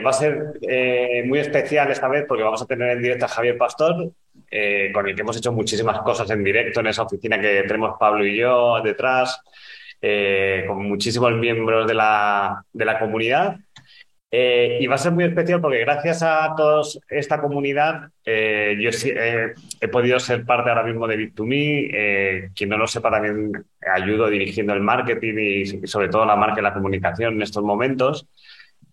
Eh, va a ser eh, muy especial esta vez porque vamos a tener en directo a Javier Pastor, eh, con el que hemos hecho muchísimas cosas en directo en esa oficina que tenemos Pablo y yo detrás, con muchísimos miembros de la, de la comunidad. y va a ser muy especial porque gracias a toda esta comunidad, yo he podido ser parte ahora mismo de Bit2Me. quien no lo sepa, también ayudo dirigiendo el marketing y sobre todo la marca y la comunicación en estos momentos.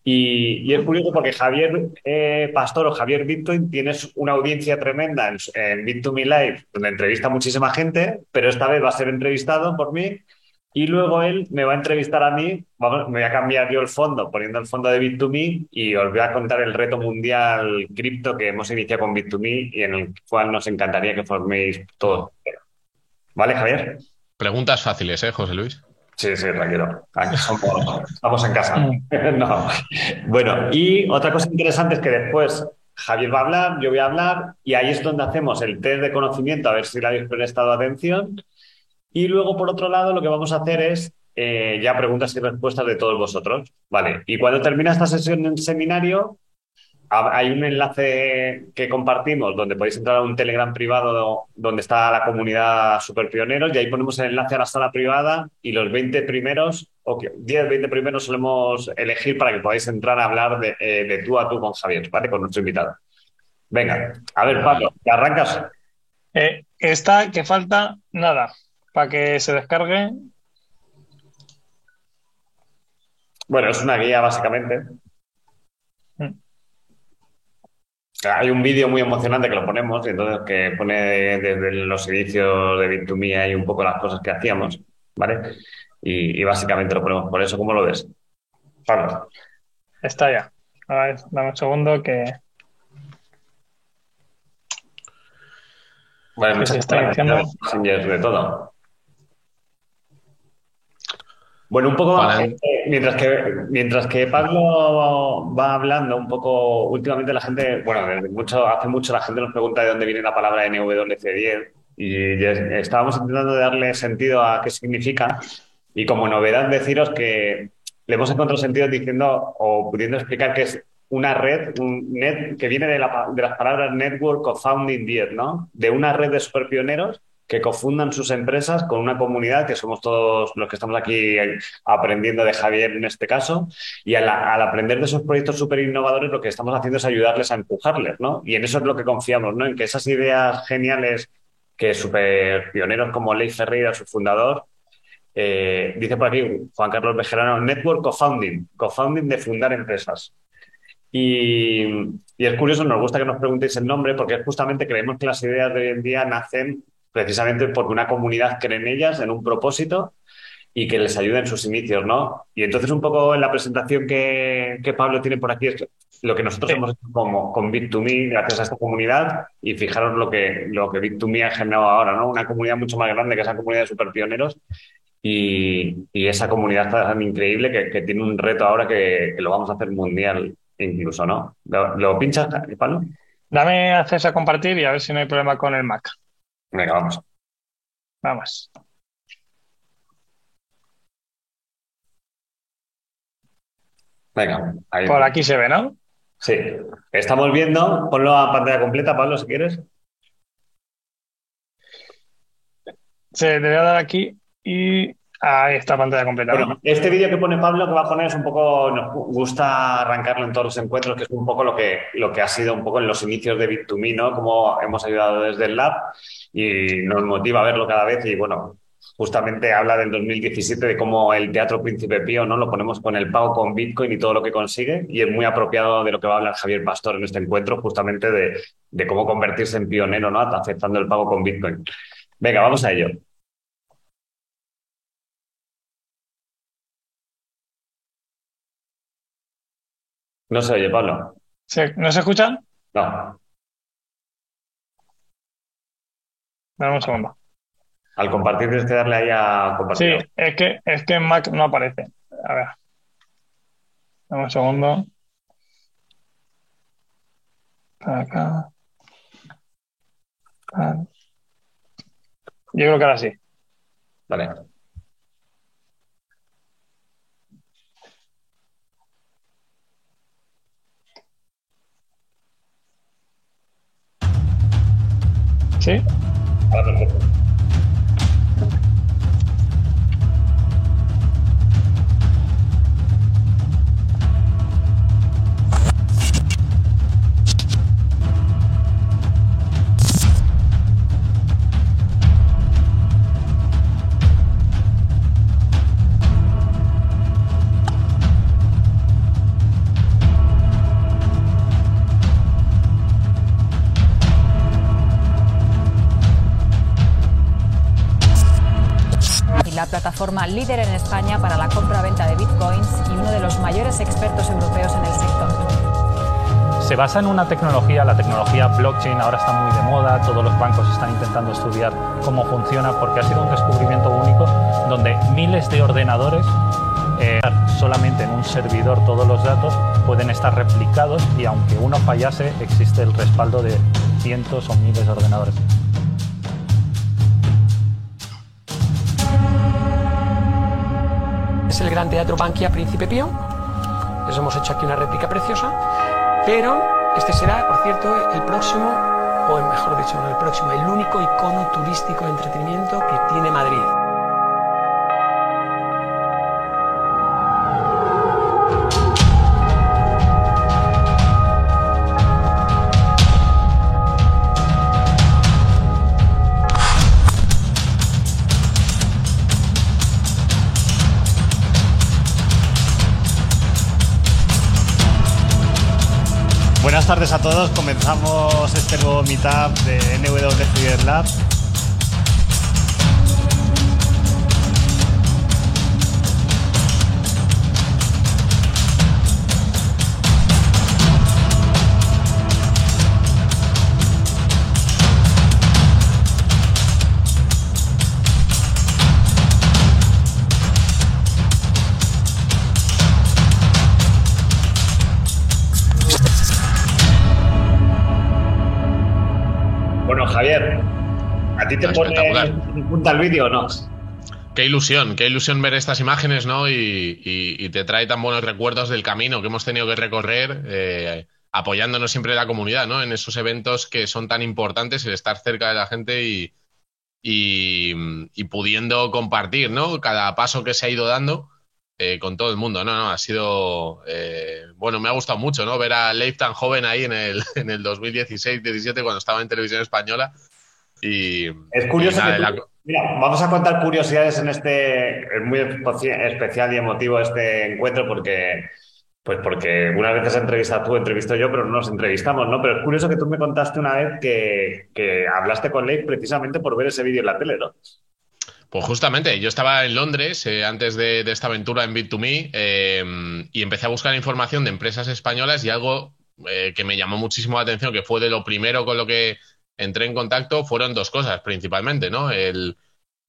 Y, es curioso porque Javier eh, Pastor o Javier Bitcoin tienes una audiencia tremenda en, en Bit2Me Live, donde entrevista a muchísima gente, pero esta vez va a ser entrevistado por mí y luego él me va a entrevistar a mí, vamos, me voy a cambiar yo el fondo, poniendo el fondo de Bit2Me y os voy a contar el reto mundial cripto que hemos iniciado con Bit2Me y en el cual nos encantaría que forméis todos. ¿Vale, Javier? Preguntas fáciles, ¿eh, José Luis? Sí, sí, tranquilo. estamos en casa. no. Bueno, y otra cosa interesante es que después Javier va a hablar, yo voy a hablar, y ahí es donde hacemos el test de conocimiento, a ver si le habéis prestado atención. Y luego, por otro lado, lo que vamos a hacer es eh, ya preguntas y respuestas de todos vosotros. Vale. Y cuando termina esta sesión en seminario, hay un enlace que compartimos donde podéis entrar a un Telegram privado donde está la comunidad Super Pioneros y ahí ponemos el enlace a la sala privada y los 20 primeros, o 10, 20 primeros solemos elegir para que podáis entrar a hablar de, eh, tú a tú con Javier, ¿vale? Con nuestro invitado. Venga, a ver, Pablo, ¿te arrancas? Eh, está que falta nada para que se descargue. Bueno, es una guía básicamente. Hay un vídeo muy emocionante que lo ponemos, entonces que pone desde los inicios de Bit2Me y un poco las cosas que hacíamos, ¿vale? Y, básicamente lo ponemos por eso. ¿Cómo lo ves? Pablo. Está ya. A ver, dame un segundo que. Vale, muchas gracias. De todo. Bueno, un poco, eh, mientras, que, mientras que Pablo va hablando, un poco, últimamente la gente, bueno, desde mucho, hace mucho la gente nos pregunta de dónde viene la palabra NWC10 y estábamos intentando darle sentido a qué significa y como novedad deciros que le hemos encontrado sentido diciendo o pudiendo explicar que es una red, un net, que viene de, la, de las palabras Network of Founding 10, ¿no? De una red de superpioneros que cofundan sus empresas con una comunidad que somos todos los que estamos aquí aprendiendo de Javier en este caso. Y al, aprender de esos proyectos súper innovadores, lo que estamos haciendo es ayudarles a empujarles, ¿no? Y en eso es lo que confiamos, ¿no? En que esas ideas geniales que súper pioneros como Ley Ferreira, su fundador, eh, dice por aquí Juan Carlos Bejerano, Network Co-Founding, co-founding de fundar empresas. Y, y, es curioso, nos gusta que nos preguntéis el nombre porque justamente creemos que las ideas de hoy en día nacen precisamente porque una comunidad cree en ellas, en un propósito y que les ayude en sus inicios, ¿no? Y entonces un poco en la presentación que, Pablo tiene por aquí es lo que nosotros hemos hecho como, con Bit2Me gracias a esta comunidad y fijaros lo que, lo que Bit2Me ha generado ahora, ¿no? Una comunidad mucho más grande que esa comunidad de superpioneros y, y esa comunidad está tan increíble que, tiene un reto ahora que, lo vamos a hacer mundial incluso, ¿no? ¿Lo, lo pinchas, Pablo? Dame acceso a compartir y a ver si no hay problema con el Mac. Venga, vamos. Vamos. Venga, ahí. Por aquí se ve, ¿no? Sí. Estamos viendo, ponlo a pantalla completa, Pablo, si quieres. Se debe dar aquí y ahí está pantalla completa. Bueno, este vídeo que pone Pablo, que va a poner es un poco, nos gusta arrancarlo en todos los encuentros, que es un poco lo que, lo que ha sido un poco en los inicios de Bit2Me, ¿no? Cómo hemos ayudado desde el lab y nos motiva a verlo cada vez y bueno, justamente habla del 2017 de cómo el Teatro Príncipe Pío no lo ponemos con el pago con Bitcoin y todo lo que consigue y es muy apropiado de lo que va a hablar Javier Pastor en este encuentro justamente de, de cómo convertirse en pionero no aceptando el pago con Bitcoin. Venga, vamos a ello. No se oye, Pablo. ¿Se, ¿No se escucha? No. Dame un segundo. Al compartir tienes que darle ahí a compartir. Sí, es que, es que en Mac no aparece. A ver. Dame un segundo. Para acá. Yo creo que ahora sí. Vale. ¿Sí? Ahora perfecto. Plataforma líder en España para la compra-venta de bitcoins y uno de los mayores expertos europeos en el sector. Se basa en una tecnología, la tecnología blockchain ahora está muy de moda, todos los bancos están intentando estudiar cómo funciona porque ha sido un descubrimiento único donde miles de ordenadores eh, solamente en un servidor todos los datos pueden estar replicados y aunque uno fallase existe el respaldo de cientos o miles de ordenadores. Es el Gran Teatro Bankia Príncipe Pío. Les hemos hecho aquí una réplica preciosa. Pero este será, por cierto, el próximo, o mejor dicho, no el próximo, el único icono turístico de entretenimiento que tiene Madrid. Buenas tardes a todos. Comenzamos este nuevo meetup de NW Studio Lab. Javier, ¿a ti te pone punta el vídeo o no? Qué ilusión, qué ilusión ver estas imágenes, ¿no? Y, te trae tan buenos recuerdos del camino que hemos tenido que recorrer, eh, apoyándonos siempre en la comunidad, ¿no? En esos eventos que son tan importantes, el estar cerca de la gente y, y pudiendo compartir, ¿no? Cada paso que se ha ido dando. Eh, con todo el mundo. No, no, ha sido. Eh, bueno, me ha gustado mucho, ¿no? Ver a Leif tan joven ahí en el, en el 2016-17 cuando estaba en televisión española. Y. Es curioso Mira, vamos a contar curiosidades en este. Es muy especial y emotivo este encuentro porque. Pues porque una vez has entrevistado tú, entrevisto yo, pero no nos entrevistamos, ¿no? Pero es curioso que tú me contaste una vez que, que hablaste con Leif precisamente por ver ese vídeo en la tele, ¿no? Pues justamente, yo estaba en Londres eh, antes de, esta aventura en Bit2Me eh, y empecé a buscar información de empresas españolas y algo eh, que me llamó muchísimo la atención, que fue de lo primero con lo que entré en contacto, fueron dos cosas principalmente, ¿no? El,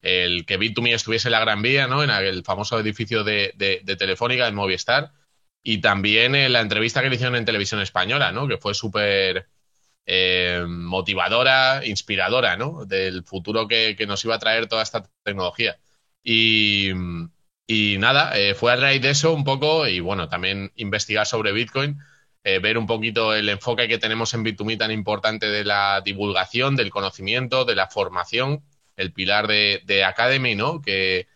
que Bit2Me estuviese en la Gran Vía, ¿no? En el famoso edificio de, de Telefónica, en Movistar, y también la entrevista que le hicieron en televisión española, ¿no? Que fue súper eh, motivadora, inspiradora, ¿no? Del futuro que, nos iba a traer toda esta tecnología. Y, nada, eh, fue a raíz de eso un poco y bueno, también investigar sobre Bitcoin, eh, ver un poquito el enfoque que tenemos en Bit2Me tan importante de la divulgación, del conocimiento, de la formación, el pilar de, de Academy, ¿no? Que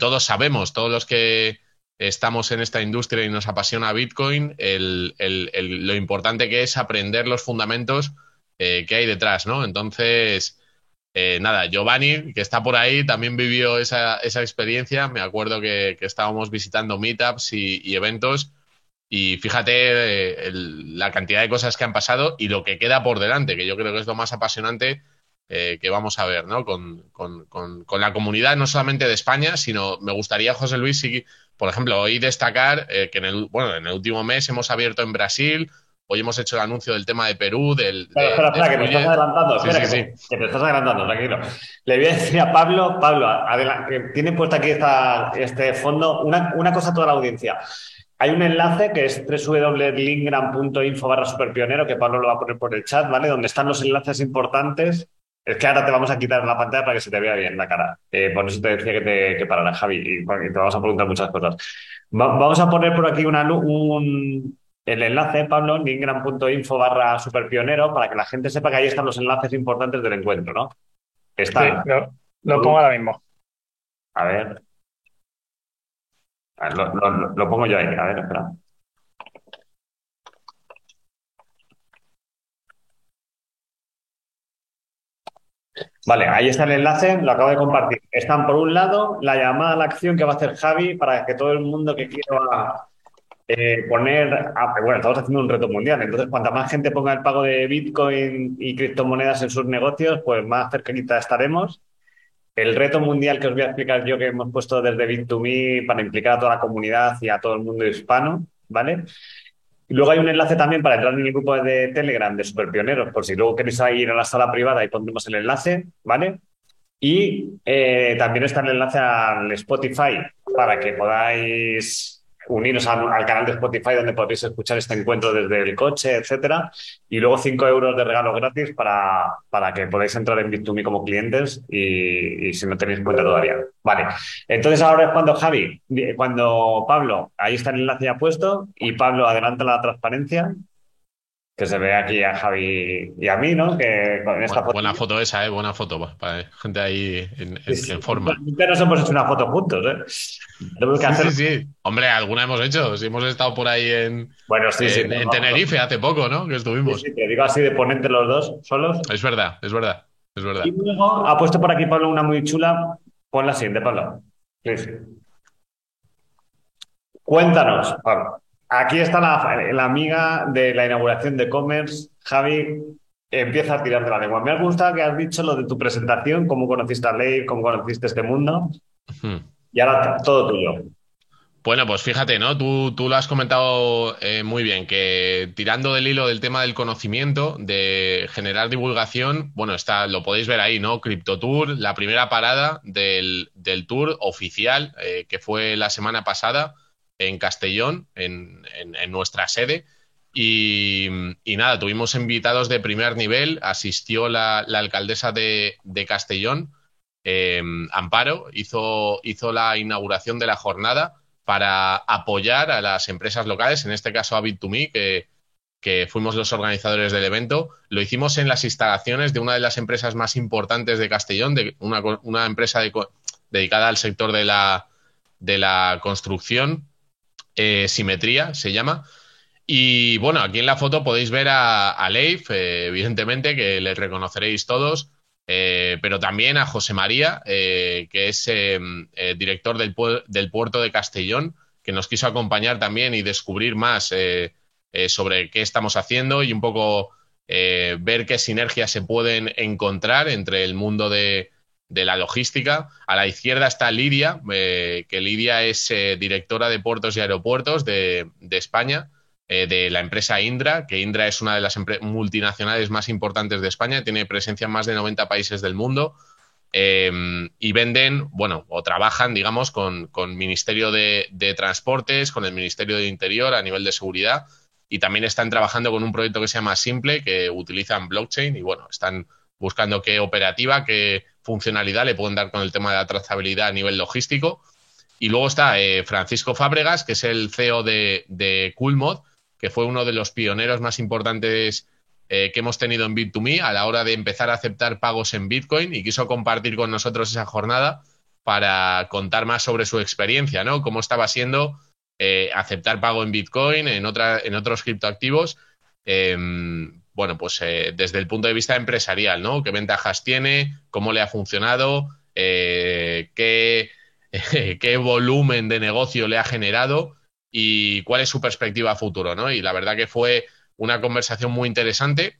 todos sabemos, todos los que estamos en esta industria y nos apasiona Bitcoin, lo importante que es aprender los fundamentos eh, que hay detrás, ¿no? Entonces, eh, nada, Giovanni, que está por ahí, también vivió esa, experiencia. Me acuerdo que, estábamos visitando meetups y, eventos y fíjate eh, la cantidad de cosas que han pasado y lo que queda por delante, que yo creo que es lo más apasionante que vamos a ver, ¿no? Con, la comunidad, no solamente de España, sino me gustaría, José Luis, si por ejemplo, hoy destacar eh, que en el, bueno, en el último mes hemos abierto en Brasil Hoy hemos hecho el anuncio del tema de Perú, del... espera, espera, que te estás adelantando, espera, que, que, te estás adelantando, tranquilo. Le voy a decir a Pablo, Pablo, que tiene puesto aquí esta, este fondo, una, una cosa a toda la audiencia. Hay un enlace que es www.lingram.info barra superpionero, que Pablo lo va a poner por el chat, ¿vale? Donde están los enlaces importantes. Es que ahora te vamos a quitar la pantalla para que se te vea bien la cara. Eh, por eso te decía que te que parara, Javi, y, te vamos a preguntar muchas cosas. vamos a poner por aquí una, un, el enlace, Pablo, lingram.info barra superpionero, para que la gente sepa que ahí están los enlaces importantes del encuentro, ¿no? Está. Sí, lo, lo pongo ahora mismo. A ver lo, pongo yo ahí. A ver, espera. Vale, ahí está el enlace, lo acabo de compartir. Están por un lado la llamada a la acción que va a hacer Javi para que todo el mundo que quiera eh, poner, bueno, estamos haciendo un reto mundial, entonces cuanta más gente ponga el pago de Bitcoin y criptomonedas en sus negocios, pues más cerquita estaremos el reto mundial que os voy a explicar yo que hemos puesto desde Bit2Me para implicar a toda la comunidad y a todo el mundo hispano, ¿vale? Luego hay un enlace también para entrar en el grupo de Telegram de Superpioneros, por si luego queréis ir a la sala privada y pondremos el enlace, ¿vale? Y eh, también está el enlace al Spotify para que podáis uniros al, canal de Spotify donde podéis escuchar este encuentro desde el coche, etcétera. Y luego 5 euros de regalo gratis para, para que podáis entrar en Bit2Me como clientes y, si no tenéis en cuenta todavía. Vale. Entonces ahora es cuando Javi, cuando Pablo, ahí está el enlace ya puesto y Pablo adelanta la transparencia que se ve aquí a Javi y a mí, ¿no? Que con esta foto... Buena foto esa, ¿eh? Buena foto, para gente ahí en, forma. Nunca nos hemos hecho una foto juntos, ¿eh? sí, sí, Hombre, alguna hemos hecho. Si hemos estado por ahí en, bueno, sí, en, en Tenerife hace poco, ¿no? Que estuvimos. Sí, te digo así de ponente los dos solos. Es verdad, es verdad, es verdad. Y luego ha puesto por aquí Pablo una muy chula. Pon la siguiente, Pablo. Cuéntanos, Pablo. Aquí está la, amiga de la inauguración de Commerce, Javi. Empieza a tirar de la lengua. Me ha gustado que has dicho lo de tu presentación, cómo conociste a Ley, cómo conociste este mundo. Y ahora todo tuyo. Bueno, pues fíjate, ¿no? Tú, tú lo has comentado eh, muy bien, que tirando del hilo del tema del conocimiento, de generar divulgación, bueno, está, lo podéis ver ahí, ¿no? Crypto Tour, la primera parada del, tour oficial, eh, que fue la semana pasada, en Castellón, en, nuestra sede. Y, nada, tuvimos invitados de primer nivel, asistió la, alcaldesa de, Castellón, em, Amparo, hizo, hizo la inauguración de la jornada para apoyar a las empresas locales, en este caso a Bit2Me, que, fuimos los organizadores del evento. Lo hicimos en las instalaciones de una de las empresas más importantes de Castellón, de una, empresa dedicada al sector de de la construcción, eh, simetría se llama. Y bueno, aquí en la foto podéis ver a, Leif, eh, evidentemente, que le reconoceréis todos, eh, pero también a José María, que es director del, del, puerto de Castellón, que nos quiso acompañar también y descubrir más sobre qué estamos haciendo y un poco ver qué sinergias se pueden encontrar entre el mundo de, de la logística. A la izquierda está Lidia, eh, que Lidia es eh, directora de puertos y aeropuertos de, España, eh, de la empresa Indra, que Indra es una de las multinacionales más importantes de España, tiene presencia en más de 90 países del mundo. y venden, bueno, o trabajan, digamos, con, con Ministerio de, de, Transportes, con el Ministerio de Interior a nivel de seguridad, y también están trabajando con un proyecto que se llama Simple, que utilizan blockchain, y bueno, están buscando qué operativa, qué, funcionalidad le pueden dar con el tema de la trazabilidad a nivel logístico. Y luego está eh, Francisco Fábregas, que es el CEO de, de Coolmod, que fue uno de los pioneros más importantes eh, que hemos tenido en Bit2Me a la hora de empezar a aceptar pagos en Bitcoin y quiso compartir con nosotros esa jornada para contar más sobre su experiencia, ¿no? Cómo estaba siendo eh, aceptar pago en Bitcoin, en, otra, en otros criptoactivos, em, bueno, pues eh, desde el punto de vista empresarial, ¿no? ¿Qué ventajas tiene? ¿Cómo le ha funcionado? Eh, qué, ¿Qué volumen de negocio le ha generado? ¿Y cuál es su perspectiva futuro, ¿no? Y la verdad que fue una conversación muy interesante.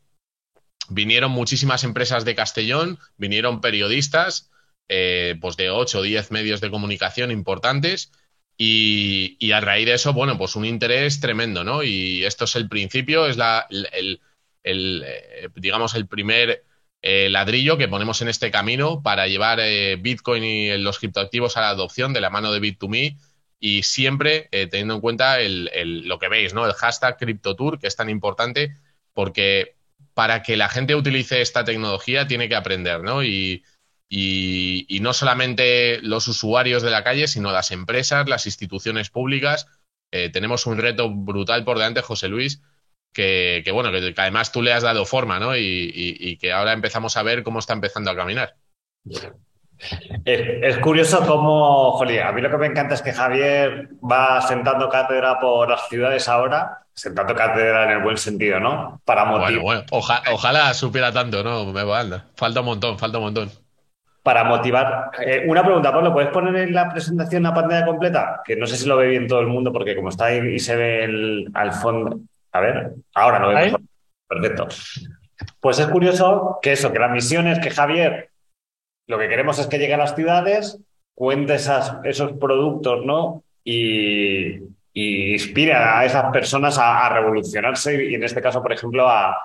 Vinieron muchísimas empresas de Castellón, vinieron periodistas, eh, pues de 8 o 10 medios de comunicación importantes Y, a raíz de eso, bueno, pues un interés tremendo, ¿no? Y esto es el principio, es la, el, eh, digamos, el primer eh, ladrillo que ponemos en este camino para llevar eh, Bitcoin y los criptoactivos a la adopción de la mano de Bit2Me y siempre teniendo en cuenta lo que veis, ¿no? El hashtag CryptoTour, que es tan importante porque para que la gente utilice esta tecnología tiene que aprender, ¿no? Y, y, no solamente los usuarios de la calle, sino las empresas, las instituciones públicas. Tenemos un reto brutal por delante, José Luis, que, bueno, que, además tú le has dado forma, ¿no? Y, que ahora empezamos a ver cómo está empezando a caminar. Es, curioso cómo, jolía, a mí lo que me encanta es que Javier va sentando cátedra por las ciudades ahora, sentando cátedra en el buen sentido, ¿no? Para motivar. Bueno, ojalá supiera tanto, ¿no? Me Falta un montón, falta un montón para motivar. Eh, una pregunta, Pablo, ¿puedes poner en la presentación la pantalla completa? Que no sé si lo ve bien todo el mundo, porque como está ahí y se ve el, al fondo. A ver, ahora lo vemos. Perfecto. Pues es curioso que eso, que la misión es que Javier, lo que queremos es que llegue a las ciudades, cuente esas, esos productos, ¿no? Y, y inspire a esas personas a revolucionarse y en este caso, por ejemplo, a,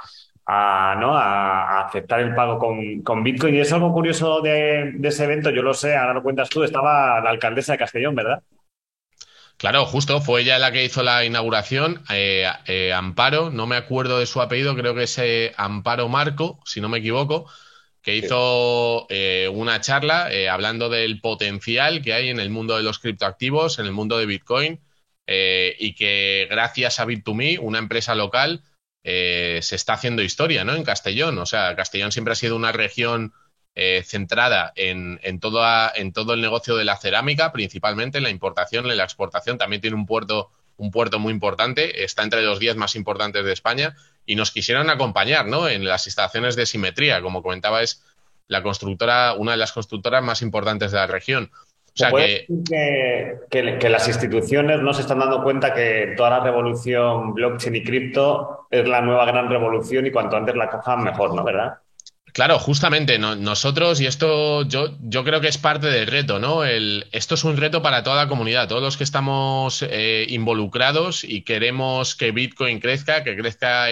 a, ¿no? a, aceptar el pago con, Bitcoin. Y es algo curioso de, ese evento, yo lo sé, ahora lo cuentas tú, estaba la alcaldesa de Castellón, ¿verdad? Claro, justo, fue ella la que hizo la inauguración. Eh, eh, Amparo, no me acuerdo de su apellido, creo que es eh, Amparo Marco, si no me equivoco, que hizo una charla hablando del potencial que hay en el mundo de los criptoactivos, en el mundo de Bitcoin, y que gracias a Bit2Me, una empresa local, eh, se está haciendo historia, ¿no? En Castellón. O sea, Castellón siempre ha sido una región eh, centrada en, en, todo en todo el negocio de la cerámica, principalmente en la importación, en la exportación. También tiene un puerto, un puerto muy importante, está entre los 10 más importantes de España y nos quisieron acompañar, ¿no? En las instalaciones de simetría, como comentaba, es la constructora, una de las constructoras más importantes de la región. O sea que... Que, las instituciones no se están dando cuenta que toda la revolución blockchain y cripto es la nueva gran revolución y cuanto antes la cojan mejor, ¿no? ¿Verdad? Claro, justamente nosotros, y esto yo, yo creo que es parte del reto, ¿no? El, esto es un reto para toda la comunidad, todos los que estamos eh, involucrados y queremos que Bitcoin crezca, que crezca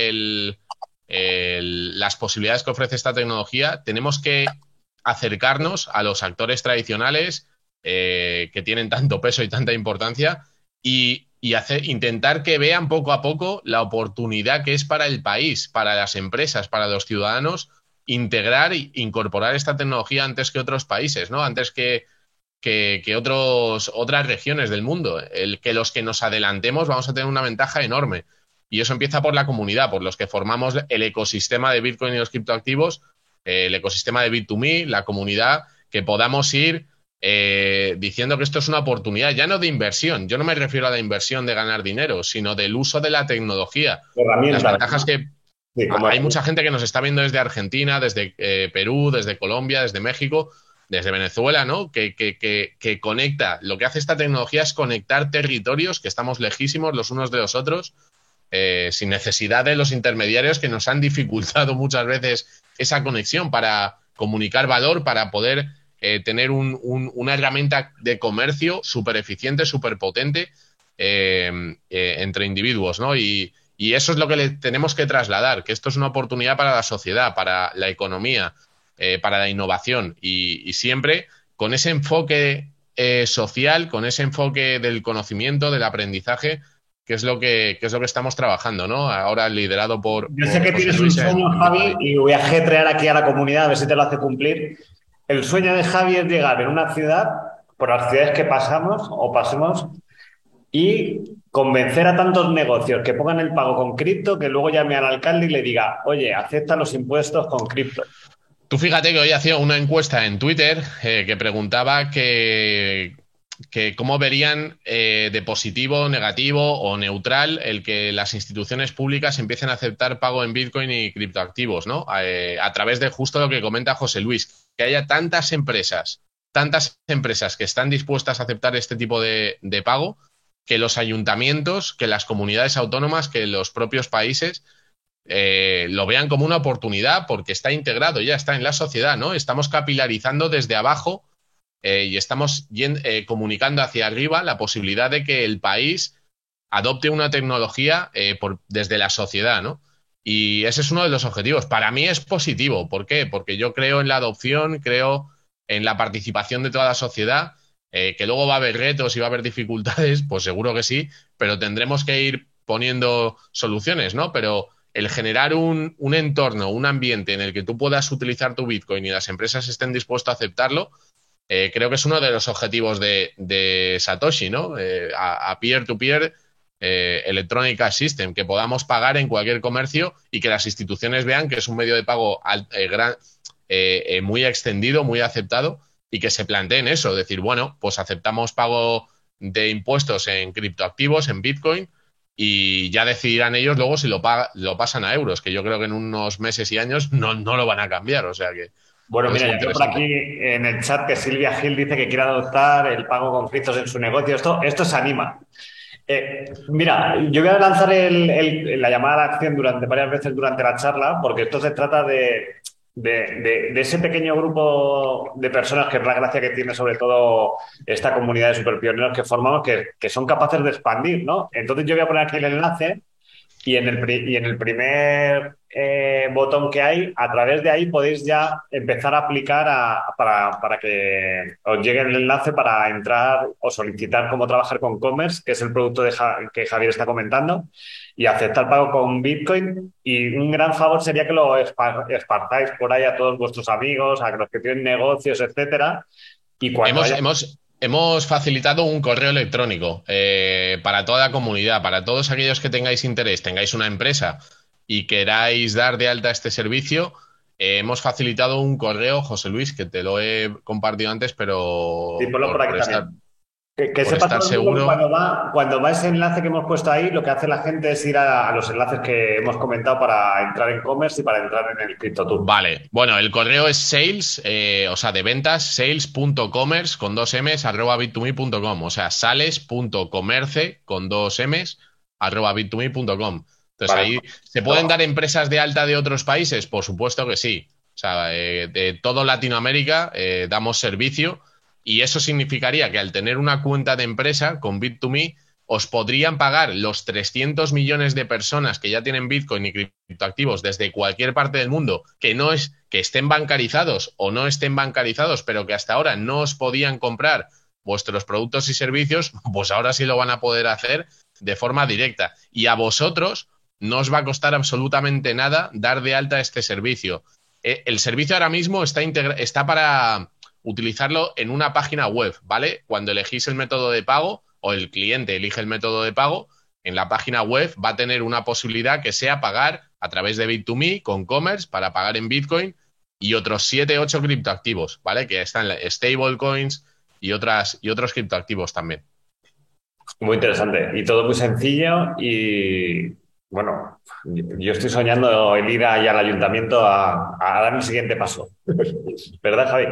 las posibilidades que ofrece esta tecnología, tenemos que acercarnos a los actores tradicionales, eh, que tienen tanto peso y tanta importancia y, hacer, intentar que vean poco a poco la oportunidad que es para el país, para las empresas, para los ciudadanos, integrar e incorporar esta tecnología antes que otros países, ¿no? Antes que, que, otros, otras regiones del mundo. El que los que nos adelantemos vamos a tener una ventaja enorme. Y eso empieza por la comunidad, por los que formamos el ecosistema de Bitcoin y los criptoactivos, eh, el ecosistema de Bit2Me, la comunidad, que podamos ir eh, diciendo que esto es una oportunidad ya no de inversión. Yo no me refiero a la inversión de ganar dinero, sino del uso de la tecnología. Las ventajas que hay mucha gente que nos está viendo desde Argentina, desde eh, Perú, desde Colombia, desde México, desde Venezuela, ¿no? Que, que, conecta. Lo que hace esta tecnología es conectar territorios que estamos lejísimos los unos de los otros, eh, sin necesidad de los intermediarios que nos han dificultado muchas veces esa conexión para comunicar valor, para poder eh, tener una herramienta de comercio súper eficiente, súper potente entre individuos, ¿no? Y, eso es lo que le tenemos que trasladar, que esto es una oportunidad para la sociedad, para la economía, para la innovación y, siempre con ese enfoque social, con ese enfoque del conocimiento, del aprendizaje, que es lo que, es lo que estamos trabajando, ¿no? Ahora liderado por. Yo sé que tienes un sueño, Javi, y voy a getrear aquí a la comunidad a ver si te lo hace cumplir. El sueño de Javi es llegar en una ciudad, por las ciudades que pasamos o pasemos, y convencer a tantos negocios que pongan el pago con cripto que luego llame al alcalde y le diga, oye, acepta los impuestos con cripto. Tú fíjate que hoy hacía una encuesta en Twitter eh, que preguntaba que, cómo verían eh, de positivo, negativo o neutral el que las instituciones públicas empiecen a aceptar pago en Bitcoin y criptoactivos, ¿no? Eh, a través de justo lo que comenta José Luis, que haya tantas empresas, tantas empresas que están dispuestas a aceptar este tipo de, pago, que los ayuntamientos, que las comunidades autónomas, que los propios países eh, lo vean como una oportunidad porque está integrado, ya está en la sociedad, ¿no? Estamos capilarizando desde abajo y estamos comunicando hacia arriba la posibilidad de que el país adopte una tecnología desde la sociedad, ¿no? Y ese es uno de los objetivos. Para mí es positivo. ¿Por qué? Porque yo creo en la adopción, creo en la participación de toda la sociedad, eh, que luego va a haber retos y va a haber dificultades, pues seguro que sí, pero tendremos que ir poniendo soluciones, ¿no? Pero el generar un, entorno, un ambiente en el que tú puedas utilizar tu Bitcoin y las empresas estén dispuestas a aceptarlo, eh, creo que es uno de los objetivos de, Satoshi, ¿no? Eh, a peer-to-peer electrónica System, que podamos pagar en cualquier comercio y que las instituciones vean que es un medio de pago muy extendido, muy aceptado y que se planteen eso, decir, bueno, pues aceptamos pago de impuestos en criptoactivos, en Bitcoin, y ya decidirán ellos luego si lo, lo pasan a euros, que yo creo que en unos meses y años no, no lo van a cambiar, o sea que... Bueno, mira, yo por aquí en el chat que Silvia Gil dice que quiere adoptar el pago con criptos en su negocio. Esto, esto se anima. Eh, mira, yo voy a lanzar la llamada a la acción durante varias veces durante la charla, porque esto se trata de, ese pequeño grupo de personas que es la gracia que tiene sobre todo esta comunidad de superpioneros que formamos, que, que son capaces de expandir, ¿no? Entonces yo voy a poner aquí el enlace y en el, y en el primer eh, botón que hay, a través de ahí podéis ya empezar a aplicar para, para, que os llegue el enlace para entrar o solicitar cómo trabajar con Commerce, que es el producto de que Javier está comentando, y aceptar pago con Bitcoin. Y un gran favor sería que lo espartáis por ahí a todos vuestros amigos, a los que tienen negocios, etcétera. Y cuando hemos, Hemos facilitado un correo electrónico eh, para toda la comunidad, para todos aquellos que tengáis interés, tengáis una empresa y queráis dar de alta este servicio. Eh, hemos facilitado un correo, José Luis, que te lo he compartido antes, pero. Sí, por, que, que sepa seguro. Cuando va, cuando va ese enlace que hemos puesto ahí, lo que hace la gente es ir a, los enlaces que hemos comentado para entrar en commerce y para entrar en el CryptoTour. Vale, bueno, el correo es sales, eh, o sea, de ventas, sales.commerce con dos M's arroba bit2me.com, o sea, sales.comerce con dos M's arroba bit2me.com. Entonces ahí, ¿se pueden dar empresas de alta de otros países? Por supuesto que sí. O sea, eh, de todo Latinoamérica eh, damos servicio y eso significaría que al tener una cuenta de empresa con Bit2Me, os podrían pagar los 300 millones de personas que ya tienen Bitcoin y criptoactivos desde cualquier parte del mundo, que no es que estén bancarizados o no estén bancarizados, pero que hasta ahora no os podían comprar vuestros productos y servicios, pues ahora sí lo van a poder hacer de forma directa. Y a vosotros no os va a costar absolutamente nada dar de alta este servicio. Eh, el servicio ahora mismo está, está para utilizarlo en una página web, ¿vale? Cuando elegís el método de pago o el cliente elige el método de pago, en la página web va a tener una posibilidad que sea pagar a través de Bit2Me con Commerce para pagar en Bitcoin y otros 7, 8 criptoactivos, ¿vale? Que están stablecoins y, otras, y otros criptoactivos también. Muy interesante y todo muy sencillo y bueno, yo estoy soñando el ir ahí al ayuntamiento a, a dar el siguiente paso. ¿Verdad, Javi?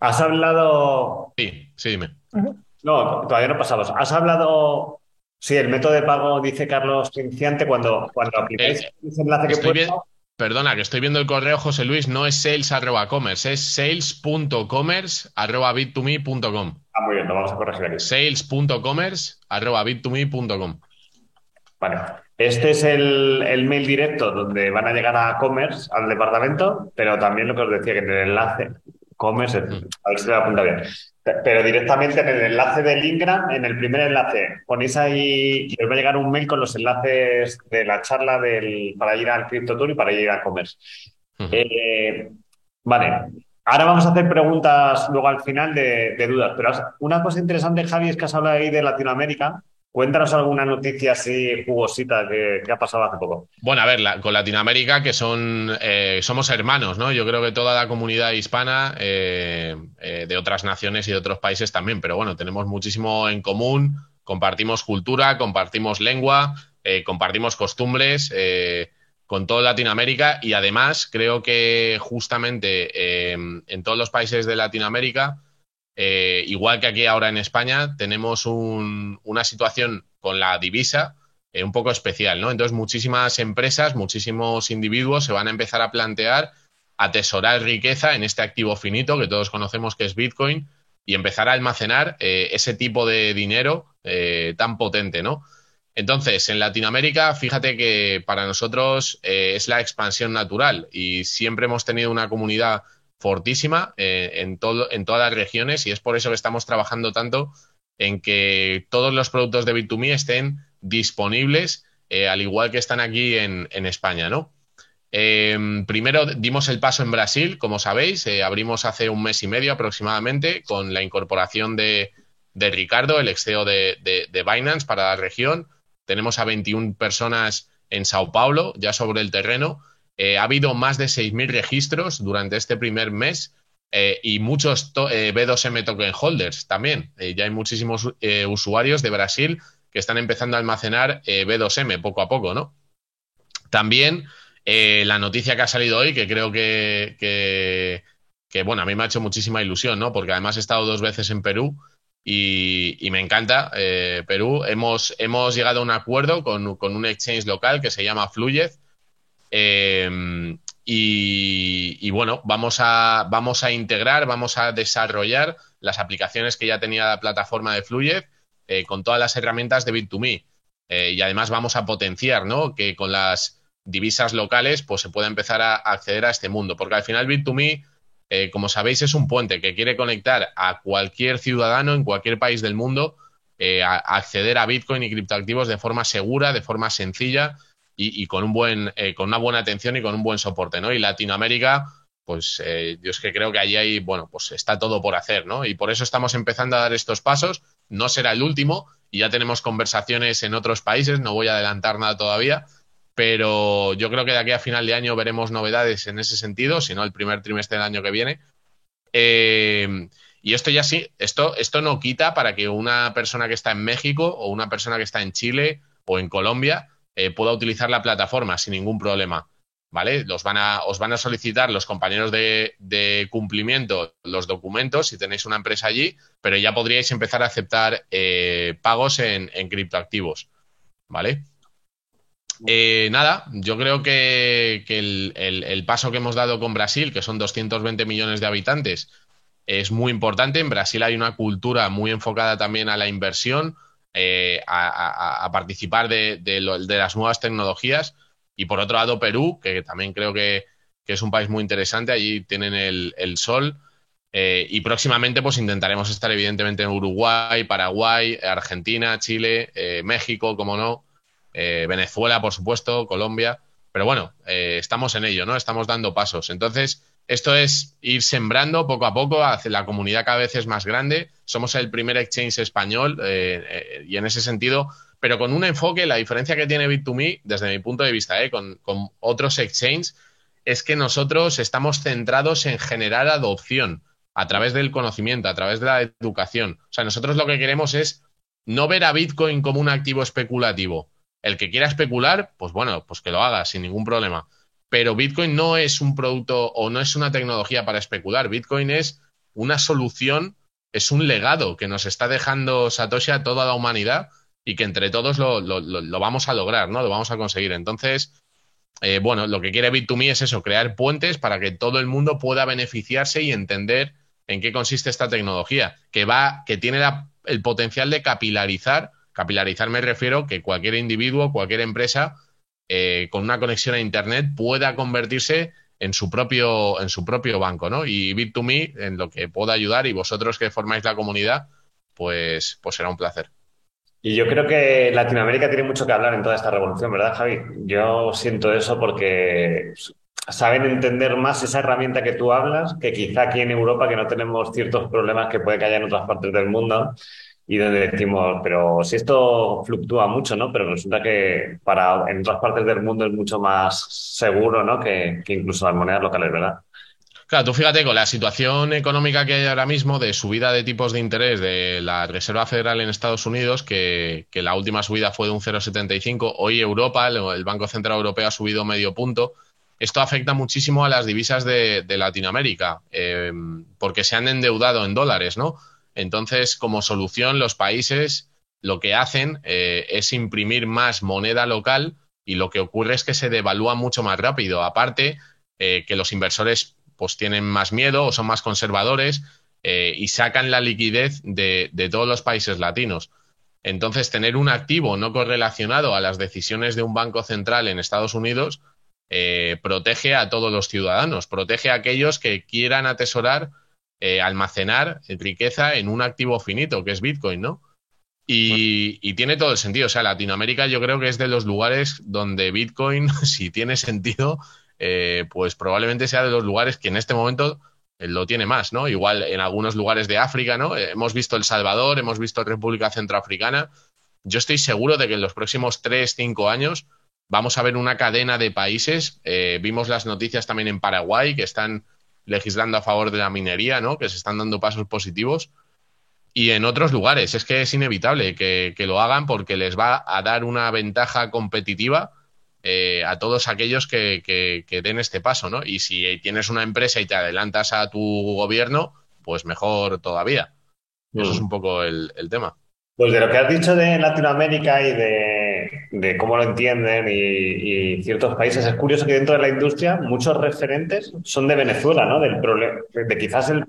Has hablado. Sí, sí, dime. No, todavía no pasamos. Has hablado. Sí, el método de pago, dice Carlos Cinciante, cuando, cuando aplicáis eh, ese enlace que puesto... Perdona, que estoy viendo el correo, José Luis, no es sales commerce, es sales.commerce bit2me.com. Ah, muy bien, lo vamos a corregir aquí. Sales.commerce bit2me.com. Vale. Este es el, el, mail directo donde van a llegar a commerce, al departamento, pero también lo que os decía, que en el enlace Commerce, a ver si me apunta bien. Pero directamente en el enlace del Ingram, en el primer enlace, ponéis ahí y os va a llegar un mail con los enlaces de la charla del, para ir al Crypto Tour y para ir a Commerce. Eh, vale. Ahora vamos a hacer preguntas luego al final de, de, dudas. Pero una cosa interesante, Javi, es que has hablado ahí de Latinoamérica. Cuéntanos alguna noticia así jugosita que, ha pasado hace poco. Bueno, a ver, con Latinoamérica, que son eh, somos hermanos, ¿no? Yo creo que toda la comunidad hispana eh, eh, de otras naciones y de otros países también, pero bueno, tenemos muchísimo en común, compartimos cultura, compartimos lengua, compartimos costumbres con toda Latinoamérica y además creo que justamente en todos los países de Latinoamérica eh, igual que aquí ahora en España, tenemos una situación con la divisa eh, un poco especial, ¿no? Entonces, muchísimas empresas, muchísimos individuos se van a empezar a plantear atesorar riqueza en este activo finito que todos conocemos que es Bitcoin y empezar a almacenar eh, ese tipo de dinero tan potente, ¿no? Entonces, en Latinoamérica, fíjate que para nosotros es la expansión natural y siempre hemos tenido una comunidad fortísima en, todo, en todas las regiones y es por eso que estamos trabajando tanto en que todos los productos de Bit2Me estén disponibles, al igual que están aquí en, en España, ¿no? Em, primero dimos el paso en Brasil, como sabéis, eh, abrimos hace un mes y medio aproximadamente con la incorporación de, Ricardo, el ex CEO de, Binance para la región. Tenemos a 21 personas en Sao Paulo, ya sobre el terreno. Eh, ha habido más de 6.000 registros durante este primer mes eh, y muchos B2M token holders también. ya hay muchísimos usuarios de Brasil que están empezando a almacenar B2M poco a poco, ¿no? También eh, la noticia que ha salido hoy, que creo que, que, bueno, a mí me ha hecho muchísima ilusión, ¿no? Porque además he estado dos veces en Perú y, me encanta eh, Perú. Hemos, hemos llegado a un acuerdo con, un exchange local que se llama Fluyez. Eh, y, bueno, vamos a, vamos a integrar, vamos a desarrollar las aplicaciones que ya tenía la plataforma de Fluyez con todas las herramientas de Bit2Me. y además vamos a potenciar, ¿no? Que con las divisas locales, pues se puede empezar a acceder a este mundo. Porque al final Bit2Me, eh, como sabéis, es un puente que quiere conectar a cualquier ciudadano en cualquier país del mundo eh, a, acceder a Bitcoin y criptoactivos de forma segura, de forma sencilla y, con, un buen, eh, con una buena atención y con un buen soporte. ¿no? Y Latinoamérica, pues yo es que creo que allí hay, bueno, pues está todo por hacer, ¿no? Y por eso estamos empezando a dar estos pasos. No será el último y ya tenemos conversaciones en otros países, no voy a adelantar nada todavía pero yo creo que de aquí a final de año veremos novedades en ese sentido, si no el primer trimestre del año que viene. Eh, y esto ya sí, esto, esto no quita para que una persona que está en México o una persona que está en Chile o en Colombia eh, pueda utilizar la plataforma sin ningún problema. ¿Vale? Los van a, os van a solicitar los compañeros de, cumplimiento los documentos si tenéis una empresa allí, pero ya podríais empezar a aceptar eh, pagos en, en criptoactivos. ¿Vale? Eh, nada, yo creo que, el, paso que hemos dado con Brasil, que son 220 millones de habitantes, es muy importante. En Brasil hay una cultura muy enfocada también a la inversión, eh, a, participar de, las nuevas tecnologías. Y por otro lado, Perú, que también creo que, es un país muy interesante, allí tienen el, sol. Eh, y próximamente, pues intentaremos estar evidentemente en Uruguay, Paraguay, Argentina, Chile, México, como no. Eh, Venezuela, por supuesto, Colombia. Pero bueno, eh, estamos en ello, ¿no? Estamos dando pasos. Entonces, esto es ir sembrando poco a poco, la comunidad cada vez es más grande. Somos el primer exchange español eh, y en ese sentido, pero con un enfoque, la diferencia que tiene Bit2Me, desde mi punto de vista, con, con otros exchanges, es que nosotros estamos centrados en generar adopción a través del conocimiento, a través de la educación. O sea, nosotros lo que queremos es no ver a Bitcoin como un activo especulativo, el que quiera especular, pues bueno, pues que lo haga sin ningún problema. Pero Bitcoin no es un producto o no es una tecnología para especular. Bitcoin es una solución, es un legado que nos está dejando Satoshi a toda la humanidad y que entre todos lo, vamos a lograr, ¿no? Lo vamos a conseguir. Entonces, eh, bueno, lo que quiere Bit2Me es eso, crear puentes para que todo el mundo pueda beneficiarse y entender en qué consiste esta tecnología, que va, que tiene el potencial de capilarizar Capilarizar me refiero que cualquier individuo, cualquier empresa eh, con una conexión a Internet pueda convertirse en su propio, en su propio banco, ¿no? Y Bit2Me en lo que pueda ayudar y vosotros que formáis la comunidad, pues, pues será un placer. Y yo creo que Latinoamérica tiene mucho que hablar en toda esta revolución, ¿verdad, Javi? Yo siento eso porque saben entender más esa herramienta que tú hablas, que quizá aquí en Europa, que no tenemos ciertos problemas que puede que haya en otras partes del mundo, y donde decimos, pero si esto fluctúa mucho, ¿no? Pero resulta que para en otras partes del mundo es mucho más seguro, ¿no? Que, incluso las monedas locales, ¿verdad? Claro, tú fíjate con la situación económica que hay ahora mismo de subida de tipos de interés de la Reserva Federal en Estados Unidos, que, la última subida fue de un 0,75, hoy Europa, el, Banco Central Europeo ha subido medio punto. Esto afecta muchísimo a las divisas de, Latinoamérica, eh, porque se han endeudado en dólares, ¿no? Entonces, como solución, los países lo que hacen eh, es imprimir más moneda local y lo que ocurre es que se devalúa mucho más rápido. Aparte, que los inversores pues tienen más miedo o son más conservadores y sacan la liquidez de, todos los países latinos. Entonces, tener un activo no correlacionado a las decisiones de un banco central en Estados Unidos eh, protege a todos los ciudadanos, protege a aquellos que quieran atesorar, eh, almacenar riqueza en un activo finito, que es Bitcoin, ¿no? Y, tiene todo el sentido. O sea, Latinoamérica yo creo que es de los lugares donde Bitcoin, si tiene sentido, eh, pues probablemente sea de los lugares que en este momento lo tiene más, ¿no? Igual en algunos lugares de África, ¿no? hemos visto El Salvador, hemos visto República Centroafricana. Yo estoy seguro de que en los próximos tres, cinco años vamos a ver una cadena de países. Eh, vimos las noticias también en Paraguay que están legislando a favor de la minería, ¿no? Que se están dando pasos positivos. Y en otros lugares, es que es inevitable que, que lo hagan porque les va a dar una ventaja competitiva eh, a todos aquellos que, que, den este paso, ¿no? Y si tienes una empresa y te adelantas a tu gobierno, pues mejor todavía. Eso es un poco el, tema. Pues de lo que has dicho de Latinoamérica y de, cómo lo entienden y, ciertos países, es curioso que dentro de la industria muchos referentes son de Venezuela, ¿no? Del de quizás el,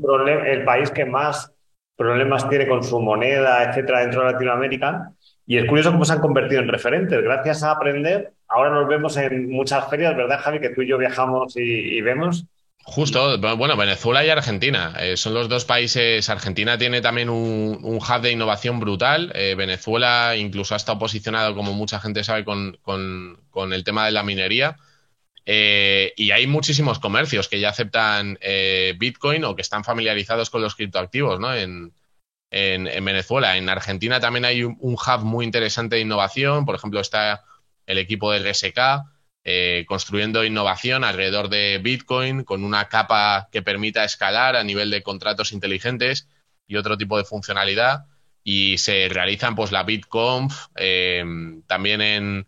el país que más problemas tiene con su moneda, etcétera, dentro de Latinoamérica. Y es curioso cómo se han convertido en referentes. Gracias a aprender, ahora nos vemos en muchas ferias, ¿verdad, Javi? Que tú y yo viajamos y, vemos. Justo, bueno, Venezuela y Argentina eh, son los dos países. Argentina tiene también un, hub de innovación brutal. Eh, Venezuela incluso ha estado posicionado, como mucha gente sabe, con, el tema de la minería. Eh, y hay muchísimos comercios que ya aceptan Bitcoin o que están familiarizados con los criptoactivos, ¿no? En, en, Venezuela. En Argentina también hay un, hub muy interesante de innovación. Por ejemplo, está el equipo del RSK eh, construyendo innovación alrededor de Bitcoin con una capa que permita escalar a nivel de contratos inteligentes y otro tipo de funcionalidad. Y se realizan pues la BitConf. Eh, también en,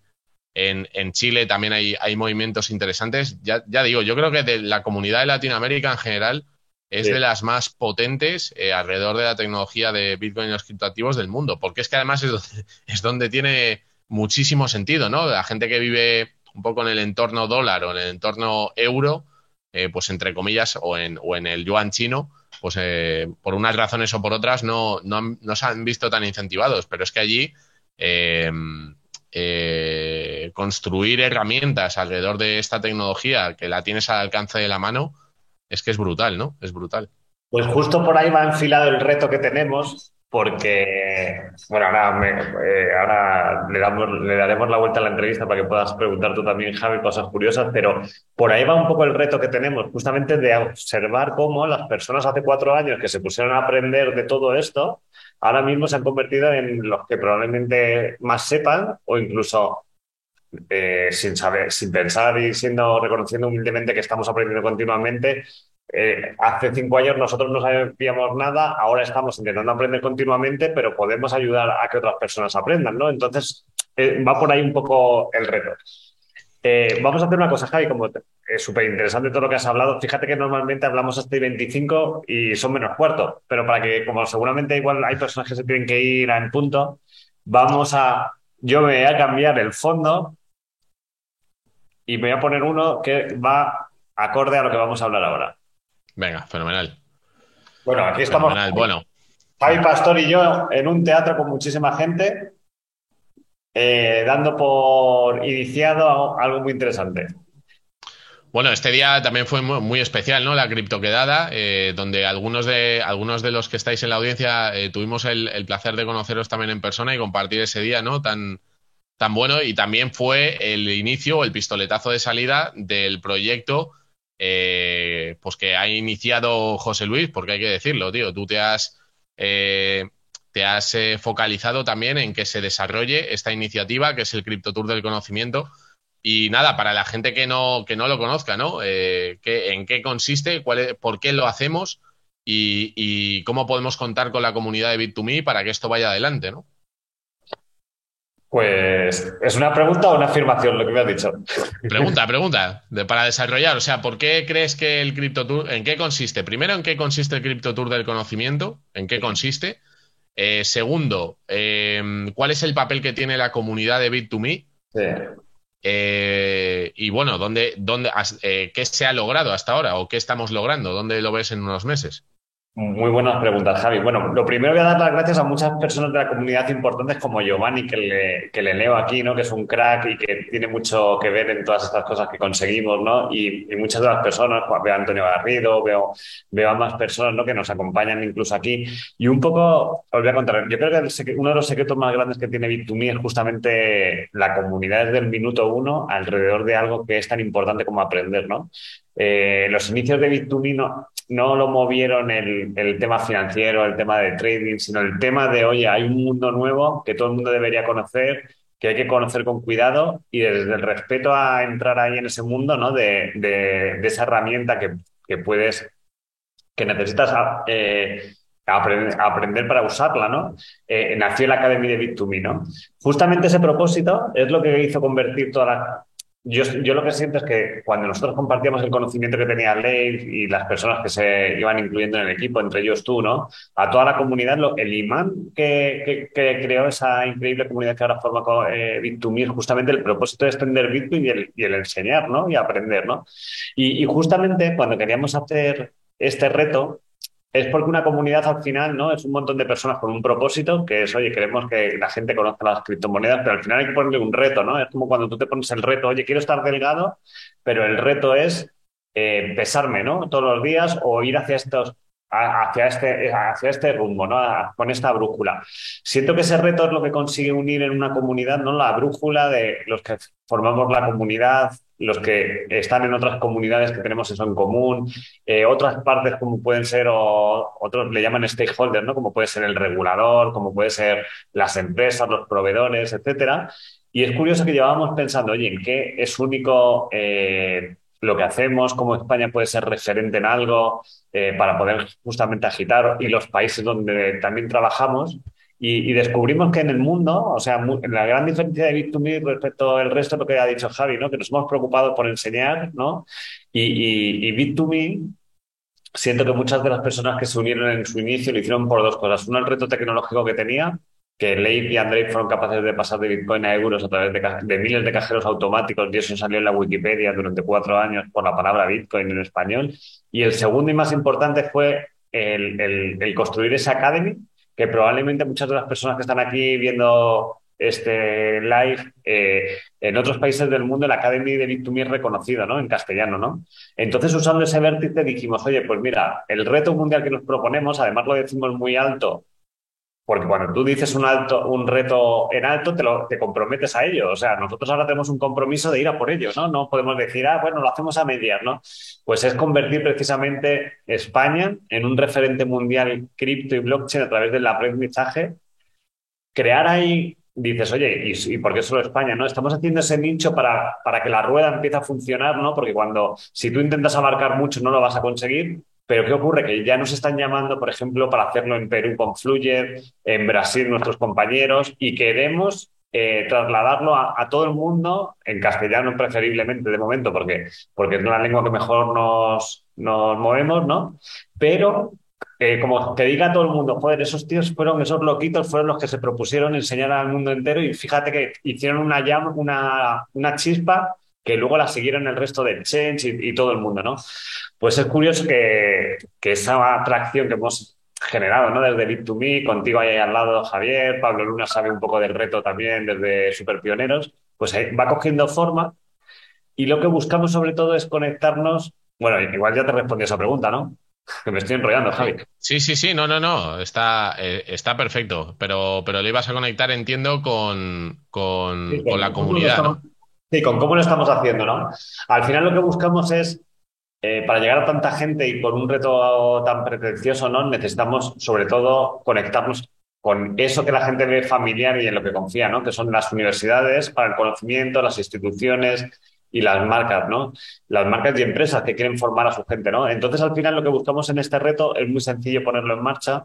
en, Chile también hay, hay movimientos interesantes. Ya, ya digo, yo creo que de la comunidad de Latinoamérica en general es de las más potentes eh, alrededor de la tecnología de Bitcoin y los criptoactivos del mundo, porque es que además es donde, tiene muchísimo sentido, ¿no? La gente que vive un poco en el entorno dólar o en el entorno euro, eh, pues entre comillas, o en, o en el yuan chino, pues eh, por unas razones o por otras no, no, se han visto tan incentivados, pero es que allí construir herramientas alrededor de esta tecnología que la tienes al alcance de la mano, es que es brutal, ¿no? Es brutal. Pues justo por ahí va enfilado el reto que tenemos, porque, bueno, ahora, eh, ahora le, damos, le daremos la vuelta a la entrevista para que puedas preguntar tú también, Javi, cosas curiosas, pero por ahí va un poco el reto que tenemos, justamente de observar cómo las personas hace cuatro años que se pusieron a aprender de todo esto, ahora mismo se han convertido en los que probablemente más sepan o incluso eh, sin saber, sin pensar y siendo reconociendo humildemente que estamos aprendiendo continuamente. Eh, hace cinco años nosotros no sabíamos nada, ahora estamos intentando aprender continuamente, pero podemos ayudar a que otras personas aprendan, ¿no? Entonces, eh, va por ahí un poco el reto. vamos a hacer una cosa, Javi, como es súper interesante todo lo que has hablado. Fíjate que normalmente hablamos hasta el 25 y son menos cuartos, pero para que, como seguramente igual hay personas que se tienen que ir en punto, vamos a, yo me voy a cambiar el fondo y me voy a poner uno que va acorde a lo que vamos a hablar ahora. Venga, fenomenal. Bueno, aquí estamos. Fenomenal, bueno. Javi Pastor y yo en un teatro con muchísima gente, eh, dando por iniciado algo muy interesante. Bueno, este día también fue muy, especial, ¿no? La criptoquedada, eh, donde algunos de, algunos de los que estáis en la audiencia eh, tuvimos el, el, placer de conoceros también en persona y compartir ese día, ¿no? Tan, tan bueno y también fue el inicio, el pistoletazo de salida del proyecto eh, pues que ha iniciado José Luis, porque hay que decirlo, tío, tú te has, eh, te has eh, focalizado también en que se desarrolle esta iniciativa que es el Crypto Tour del Conocimiento. Y nada, para la gente que no, que no lo conozca, ¿no? ¿En qué consiste? Cuál ¿Por qué lo hacemos? Y, y, cómo podemos contar con la comunidad de Bit2Me para que esto vaya adelante, ¿no? Pues es una pregunta o una afirmación lo que me has dicho. Pregunta, pregunta, para desarrollar. O sea, ¿por qué crees que el Crypto Tour, en qué consiste? Primero, ¿en qué consiste el Crypto Tour del conocimiento? ¿En qué consiste? Eh, segundo, em, ¿cuál es el papel que tiene la comunidad de Bit2Me? Sí. Eh, y, bueno, ¿dónde, dónde, eh, ¿qué se ha logrado hasta ahora o qué estamos logrando? ¿Dónde lo ves en unos meses? Muy buenas preguntas, Javi. Bueno, lo primero voy a dar las gracias a muchas personas de la comunidad importantes como Giovanni, que le, que le leo aquí, ¿no? Que es un crack y que tiene mucho que ver en todas estas cosas que conseguimos, ¿no? Y, muchas de las personas, pues, veo a Antonio Garrido, veo, veo a más personas, ¿no? Que nos acompañan incluso aquí. Y un poco, os voy a contar, yo creo que uno de los secretos más grandes que tiene Bit2Me es justamente la comunidad desde el minuto uno alrededor de algo que es tan importante como aprender, ¿no? Eh, los inicios de Bit2Me no, lo movieron el, tema financiero, el tema de trading, sino el tema de, oye, hay un mundo nuevo que todo el mundo debería conocer, que hay que conocer con cuidado y desde el respeto a entrar ahí en ese mundo, ¿no? De, esa herramienta que, puedes, que necesitas eh, aprender, aprender, para usarla, ¿no? Eh, nació la Academy de Bit2Me, ¿no? Justamente ese propósito es lo que hizo convertir toda la yo, yo, lo que siento es que cuando nosotros compartíamos el conocimiento que tenía Leif y las personas que se iban incluyendo en el equipo, entre ellos tú, ¿no? A toda la comunidad, lo, el imán que, que, creó esa increíble comunidad que ahora forma eh, Bit2Me justamente el propósito de extender Bitcoin y el, y el enseñar, ¿no? Y aprender, ¿no? Y, y justamente cuando queríamos hacer este reto, es porque una comunidad al final no es un montón de personas con un propósito, que es, oye, queremos que la gente conozca las criptomonedas, pero al final hay que ponerle un reto, ¿no? Es como cuando tú te pones el reto, oye, quiero estar delgado, pero el reto es eh, pesarme, ¿no? Todos los días o ir hacia estos hacia este, hacia este rumbo, ¿no? con esta brújula. Siento que ese reto es lo que consigue unir en una comunidad, ¿no? La brújula de los que formamos la comunidad, los que están en otras comunidades que tenemos eso en común, eh, otras partes como pueden ser, otros le llaman stakeholders, ¿no? Como puede ser el regulador, como puede ser las empresas, los proveedores, etcétera. Y es curioso que llevábamos pensando, oye, ¿en qué es único eh, lo que hacemos, cómo España puede ser referente en algo eh, para poder justamente agitar y los países donde también trabajamos. Y, descubrimos que en el mundo, o sea, la gran diferencia de Bit2Me respecto al resto de lo que ha dicho Javi, ¿no? que nos hemos preocupado por enseñar, ¿no? y, y, y Bit2Me siento que muchas de las personas que se unieron en su inicio lo hicieron por dos cosas. Uno, el reto tecnológico que tenía que Leif y Andrei fueron capaces de pasar de Bitcoin a euros a través de, miles de cajeros automáticos y eso salió en la Wikipedia durante cuatro años por la palabra Bitcoin en español. Y el segundo y más importante fue el, construir esa academy, que probablemente muchas de las personas que están aquí viendo este live eh, en otros países del mundo la Academy de Bit2Me es reconocida, ¿no? En castellano, ¿no? Entonces, usando ese vértice dijimos, oye, pues mira, el reto mundial que nos proponemos, además lo decimos muy alto porque cuando tú dices un, alto, un reto en alto, te, lo, te comprometes a ello. O sea, nosotros ahora tenemos un compromiso de ir a por ello, ¿no? No podemos decir, ah, bueno, lo hacemos a medias, ¿no? Pues es convertir precisamente España en un referente mundial cripto y blockchain a través del aprendizaje. Crear ahí, dices, oye, ¿y, por qué solo España? ¿No? Estamos haciendo ese nicho para, para que la rueda empiece a funcionar, ¿no? Porque cuando, si tú intentas abarcar mucho, no lo vas a conseguir pero ¿qué ocurre? Que ya nos están llamando, por ejemplo, para hacerlo en Perú con Fluye, en Brasil nuestros compañeros, y queremos eh, trasladarlo a, todo el mundo, en castellano preferiblemente de momento, porque, porque es la lengua que mejor nos, nos movemos, ¿no? Pero eh, como que diga todo el mundo, joder, esos tíos fueron, esos loquitos fueron los que se propusieron enseñar al mundo entero y fíjate que hicieron una llama, una, una chispa que luego la siguieron el resto de Change y, todo el mundo, ¿no? Pues es curioso que, que esa atracción que hemos generado, ¿no? Desde Bit2Me, contigo ahí al lado Javier, Pablo Luna sabe un poco del reto también desde Super Pioneros, pues va cogiendo forma y lo que buscamos sobre todo es conectarnos, bueno, igual ya te respondí esa pregunta, ¿no? Que me estoy enrollando, Javi. Sí, sí, sí, no, no, no, está, eh, está perfecto, pero, pero le ibas a conectar, entiendo, con, con, con la comunidad, ¿no? Sí, con cómo lo estamos haciendo, ¿no? Al final lo que buscamos es, eh, para llegar a tanta gente y por un reto tan pretencioso, ¿no? Necesitamos, sobre todo, conectarnos con eso que la gente ve familiar y en lo que confía, ¿no? Que son las universidades para el conocimiento, las instituciones y las marcas, ¿no? Las marcas y empresas que quieren formar a su gente, ¿no? Entonces, al final, lo que buscamos en este reto es muy sencillo ponerlo en marcha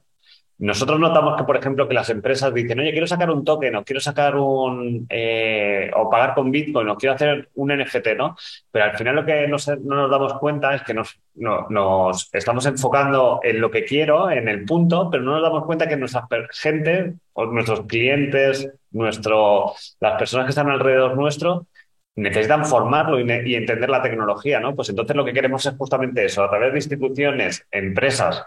nosotros notamos que, por ejemplo, que las empresas dicen, oye, quiero sacar un token, o quiero sacar un, eh, o pagar con Bitcoin, o quiero hacer un NFT, ¿no? Pero al final lo que no nos damos cuenta es que nos, nos estamos enfocando en lo que quiero, en el punto, pero no nos damos cuenta que nuestra gente, nuestros clientes, nuestro, las personas que están alrededor nuestro, necesitan formarlo y, entender la tecnología, ¿no? Pues entonces lo que queremos es justamente eso, a través de instituciones, empresas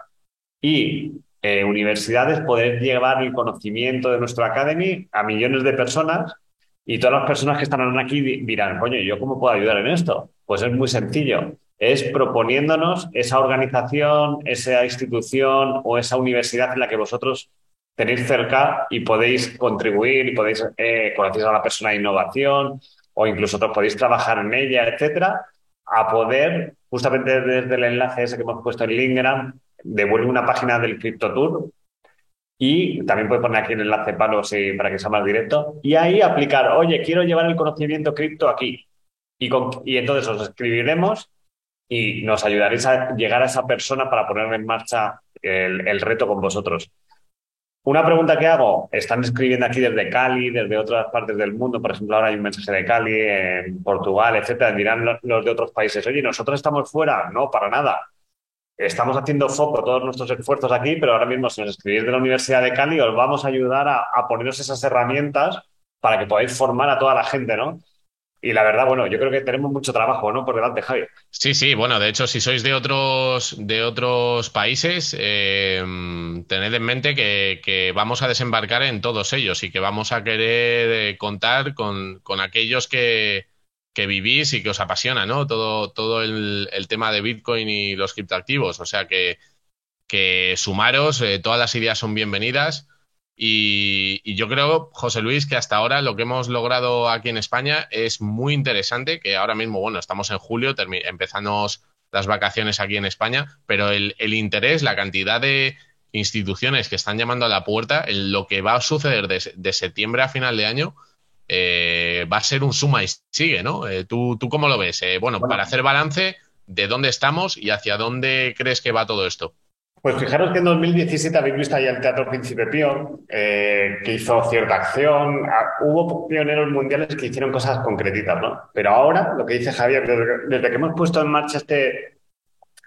y eh, universidades, poder llevar el conocimiento de nuestra academy a millones de personas y todas las personas que están aquí dirán, coño, ¿yo cómo puedo ayudar en esto? Pues es muy sencillo. Es proponiéndonos esa organización, esa institución o esa universidad en la que vosotros tenéis cerca y podéis contribuir y podéis eh, conocer a la persona de innovación o incluso podéis trabajar en ella, etcétera, a poder, justamente desde el enlace ese que hemos puesto en Lingram, devuelve una página del CryptoTour y también puede poner aquí el enlace palo para que sea más directo. Y ahí aplicar, oye, quiero llevar el conocimiento cripto aquí. Y, y entonces os escribiremos y nos ayudaréis a llegar a esa persona para poner en marcha el, reto con vosotros. Una pregunta que hago, están escribiendo aquí desde Cali, desde otras partes del mundo, por ejemplo, ahora hay un mensaje de Cali, en Portugal, etcétera, dirán los de otros países, oye, ¿nosotros estamos fuera? No, para nada estamos haciendo foco todos nuestros esfuerzos aquí, pero ahora mismo si nos escribís de la Universidad de Cali, os vamos a ayudar a, poneros esas herramientas para que podáis formar a toda la gente, ¿no? Y la verdad, bueno, yo creo que tenemos mucho trabajo, ¿no? Por delante, Javi. Sí, sí, bueno, de hecho, si sois de otros, de otros países, eh, tened en mente que, vamos a desembarcar en todos ellos y que vamos a querer eh, contar con, con aquellos que, que vivís y que os apasiona, ¿no? Todo, todo el, tema de Bitcoin y los criptoactivos. O sea que, que sumaros, eh, todas las ideas son bienvenidas. Y, yo creo, José Luis, que hasta ahora lo que hemos logrado aquí en España es muy interesante, que ahora mismo, bueno, estamos en julio, empezamos las vacaciones aquí en España, pero el, interés, la cantidad de instituciones que están llamando a la puerta, lo que va a suceder de septiembre a final de año, eh, va a ser un suma y sigue, ¿no? Eh, ¿tú, ¿tú, cómo lo ves? Eh, bueno, para hacer balance, ¿de dónde estamos y hacia dónde crees que va todo esto? Pues fijaros que en 2017 habéis visto ahí el Teatro Príncipe Pío, que hizo cierta acción. Ah, hubo pioneros mundiales que hicieron cosas concretitas, ¿no? Pero ahora, lo que dice Javier, desde que hemos puesto en marcha este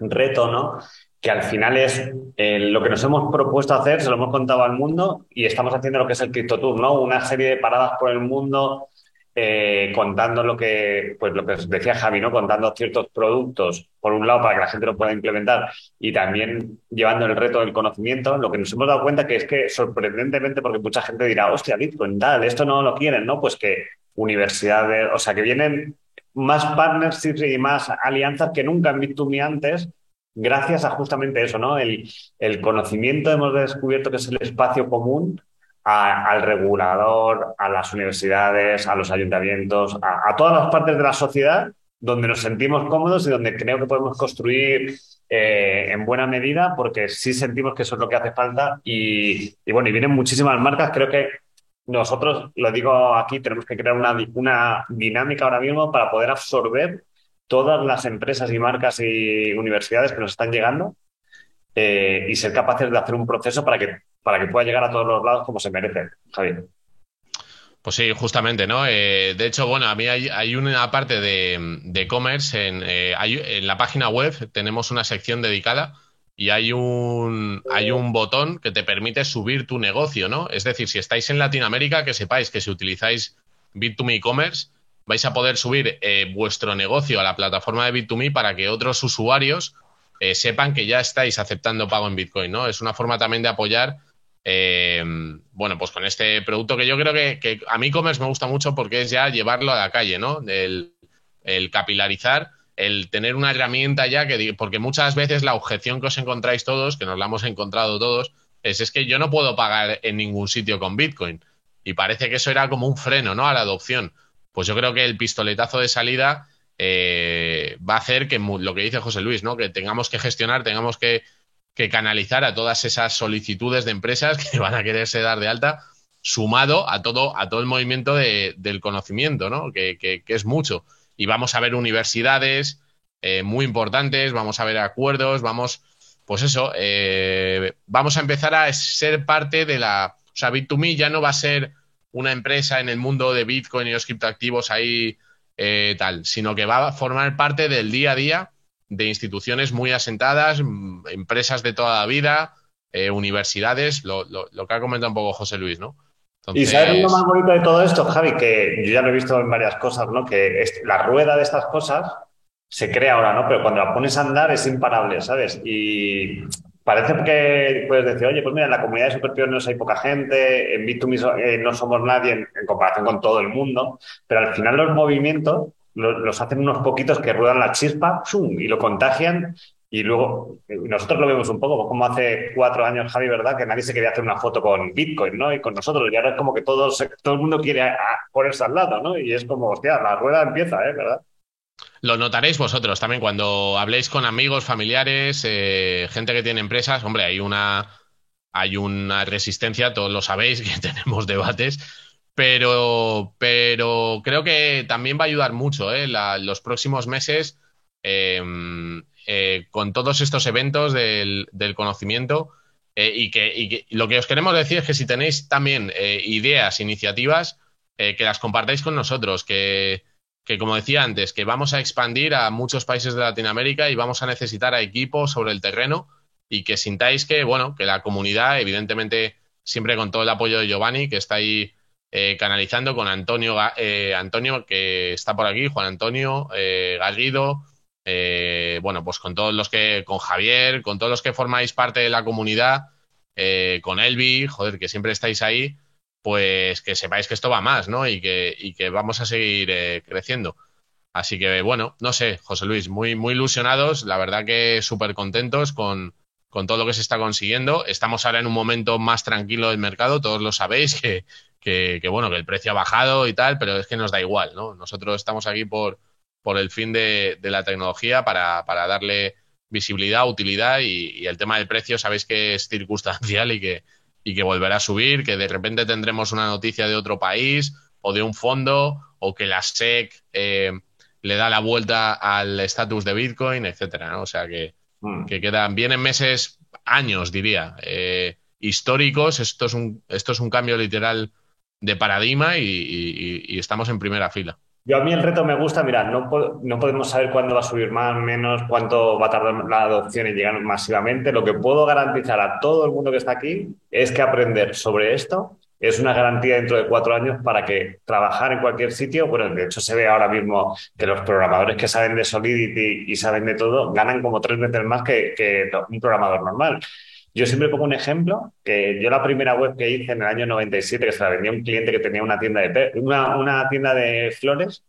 reto, ¿no? Que al final es eh, lo que nos hemos propuesto hacer, se lo hemos contado al mundo y estamos haciendo lo que es el Crypto Tour, ¿no? Una serie de paradas por el mundo eh, contando lo que, pues lo que decía Javi, ¿no? Contando ciertos productos, por un lado, para que la gente lo pueda implementar y también llevando el reto del conocimiento. Lo que nos hemos dado cuenta que es que sorprendentemente, porque mucha gente dirá, hostia, Bitcoin, tal, esto no lo quieren, ¿no? Pues que universidades, o sea, que vienen más partnerships y más alianzas que nunca en Bit2Me antes gracias a justamente eso, ¿no? El, conocimiento hemos descubierto que es el espacio común al regulador, a las universidades, a los ayuntamientos, a, todas las partes de la sociedad donde nos sentimos cómodos y donde creo que podemos construir eh, en buena medida, porque sí sentimos que eso es lo que hace falta. Y, bueno, y vienen muchísimas marcas. Creo que nosotros, lo digo aquí, tenemos que crear una, una dinámica ahora mismo para poder absorber todas las empresas y marcas y universidades que nos están llegando eh, y ser capaces de hacer un proceso para que, para que pueda llegar a todos los lados como se merece, Javier. Pues sí, justamente, ¿no? Eh, de hecho, bueno, a mí hay, una parte de e-commerce, en, eh, en la página web tenemos una sección dedicada y hay un, hay un botón que te permite subir tu negocio, ¿no? Es decir, si estáis en Latinoamérica, que sepáis que si utilizáis Bit2Me e-commerce, vais a poder subir eh, vuestro negocio a la plataforma de Bit2Me para que otros usuarios eh, sepan que ya estáis aceptando pago en Bitcoin, ¿no? Es una forma también de apoyar, eh, bueno, pues con este producto que yo creo que, a mí commerce me gusta mucho porque es ya llevarlo a la calle, ¿no? El, el capilarizar, el tener una herramienta ya que, porque muchas veces la objeción que os encontráis todos, que nos la hemos encontrado todos, es, es que yo no puedo pagar en ningún sitio con Bitcoin. Y parece que eso era como un freno, ¿no? A la adopción pues yo creo que el pistoletazo de salida eh, va a hacer que lo que dice José Luis, ¿no? Que tengamos que gestionar, tengamos que, canalizar a todas esas solicitudes de empresas que van a quererse dar de alta, sumado a todo, a todo el movimiento del conocimiento, ¿no? Que, es mucho. Y vamos a ver universidades eh, muy importantes, vamos a ver acuerdos, vamos, pues eso, eh, vamos a empezar a ser parte de la. O sea, Bit2Me ya no va a ser una empresa en el mundo de Bitcoin y los criptoactivos ahí eh, tal, sino que va a formar parte del día a día de instituciones muy asentadas, mm, empresas de toda la vida, eh, universidades, lo, que ha comentado un poco José Luis, ¿no? Y sabes lo más bonito de todo esto, Javi, que yo ya lo he visto en varias cosas, ¿no? Que la rueda de estas cosas se crea ahora, ¿no? Pero cuando la pones a andar es imparable, ¿sabes? Y parece que puedes decir, oye, pues mira, en la comunidad de superpioneros hay poca gente, en Bit2Me eh, no somos nadie en, comparación con todo el mundo, pero al final los movimientos los, hacen unos poquitos que ruedan la chispa y lo contagian y luego eh, nosotros lo vemos un poco, como hace cuatro años, Javi, ¿verdad? Que nadie se quería hacer una foto con Bitcoin, ¿no? Y con nosotros. Y ahora es como que todo, todo el mundo quiere ponerse al lado, ¿no? Y es como, hostia, la rueda empieza, ¿eh? ¿Verdad? Lo notaréis vosotros también cuando habléis con amigos, familiares, eh, gente que tiene empresas. Hombre, hay una, hay una resistencia, todos lo sabéis, que tenemos debates. Pero, pero creo que también va a ayudar mucho ¿eh? los próximos meses. Eh, eh, con todos estos eventos del, conocimiento eh, y, que, lo que os queremos decir es que si tenéis también ideas, iniciativas, que las compartáis con nosotros, que, como decía antes, que vamos a expandir a muchos países de Latinoamérica y vamos a necesitar a equipos sobre el terreno y que sintáis que, bueno, que la comunidad, evidentemente, siempre con todo el apoyo de Giovanni, que está ahí canalizando con Antonio, Antonio, que está por aquí, Juan Antonio, Garrido, eh, bueno, pues con todos los que, con Javier, con todos los que formáis parte de la comunidad, eh, con Elvi, joder, que siempre estáis ahí, pues que sepáis que esto va más, ¿no? Y que, y que vamos a seguir eh, creciendo. Así que, bueno, no sé, José Luis, muy, muy ilusionados, la verdad que súper contentos con, con todo lo que se está consiguiendo. Estamos ahora en un momento más tranquilo del mercado, todos lo sabéis, que, que, bueno, que el precio ha bajado y tal, pero es que nos da igual, ¿no? Nosotros estamos aquí por, por el fin de, la tecnología para, darle visibilidad, utilidad y, el tema del precio sabéis que es circunstancial y que, y que volverá a subir, que de repente tendremos una noticia de otro país o de un fondo o que la SEC eh, le da la vuelta al estatus de Bitcoin, etcétera. O sea que, mm. que, quedan, vienen meses, años diría, eh, históricos. Esto es, un, esto es un cambio literal de paradigma y estamos en primera fila. Yo a mí el reto me gusta, mira, no, podemos saber cuándo va a subir más, menos, cuánto va a tardar la adopción en llegar masivamente. Lo que puedo garantizar a todo el mundo que está aquí es que aprender sobre esto es una garantía dentro de cuatro años para que trabajar en cualquier sitio, bueno, de hecho se ve ahora mismo que los programadores que saben de Solidity y saben de todo ganan como tres veces más que un programador normal. Yo siempre pongo un ejemplo, que yo la primera web que hice en el año 97, que se la vendía un cliente que tenía una tienda de, una, una tienda de flores,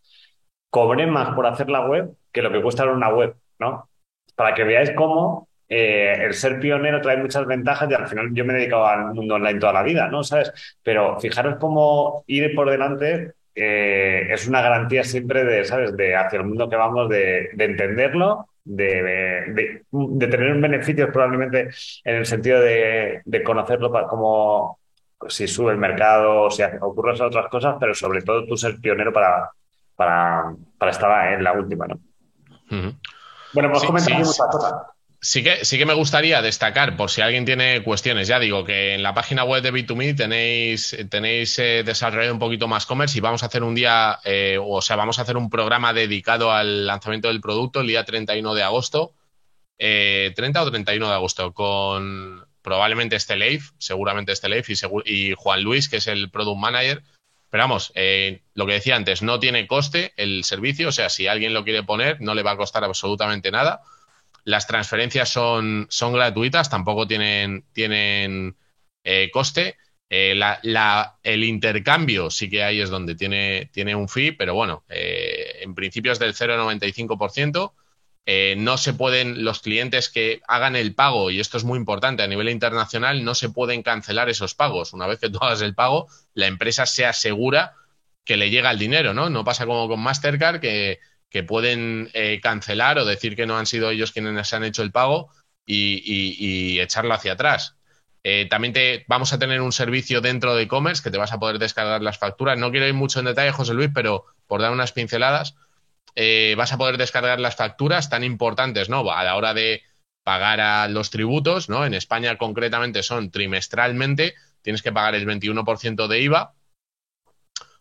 cobré más por hacer la web que lo que cuesta una web, ¿no? Para que veáis cómo eh, el ser pionero trae muchas ventajas y al final yo me he dedicado al mundo online toda la vida, ¿no? ¿Sabes? Pero fijaros cómo ir por delante eh, es una garantía siempre de, ¿sabes? De hacia el mundo que vamos, de, de entenderlo de, de, tener beneficios probablemente en el sentido de, conocerlo para cómo si sube el mercado, o si ocurren otras cosas, pero sobre todo tú ser pionero para, para, para estar en la última, ¿no? Bueno, pues sí, muchas cosas. Sí que, sí que me gustaría destacar, por si alguien tiene cuestiones, ya digo que en la página web de B2Me tenéis, tenéis eh, desarrollado un poquito más commerce y vamos a hacer un día, eh, o sea, vamos a hacer un programa dedicado al lanzamiento del producto el día 31 de agosto, 30 eh, o 31 de agosto, con probablemente este Leif, seguramente este Leif y, y Juan Luis, que es el Product Manager. Pero vamos, lo que decía antes, no tiene coste el servicio, o sea, si alguien lo quiere poner, no le va a costar absolutamente nada las transferencias son, son gratuitas, tampoco tienen, tienen eh, coste. Eh, el intercambio sí que hay es donde tiene, tiene un fee, pero bueno, eh, en principio es del 0,95%. no se pueden, los clientes que hagan el pago, y esto es muy importante a nivel internacional, no se pueden cancelar esos pagos. Una vez que tú hagas el pago, la empresa se asegura que le llega el dinero, ¿no? No pasa como con Mastercard, que que pueden eh, cancelar o decir que no han sido ellos quienes han hecho el pago y, echarlo hacia atrás. Eh, también te, vamos a tener un servicio dentro de e-commerce que te vas a poder descargar las facturas. No quiero ir mucho en detalle, José Luis, pero por dar unas pinceladas, eh, vas a poder descargar las facturas tan importantes, ¿no? A la hora de pagar a los tributos, ¿no? En España concretamente son trimestralmente, tienes que pagar el 21% de IVA.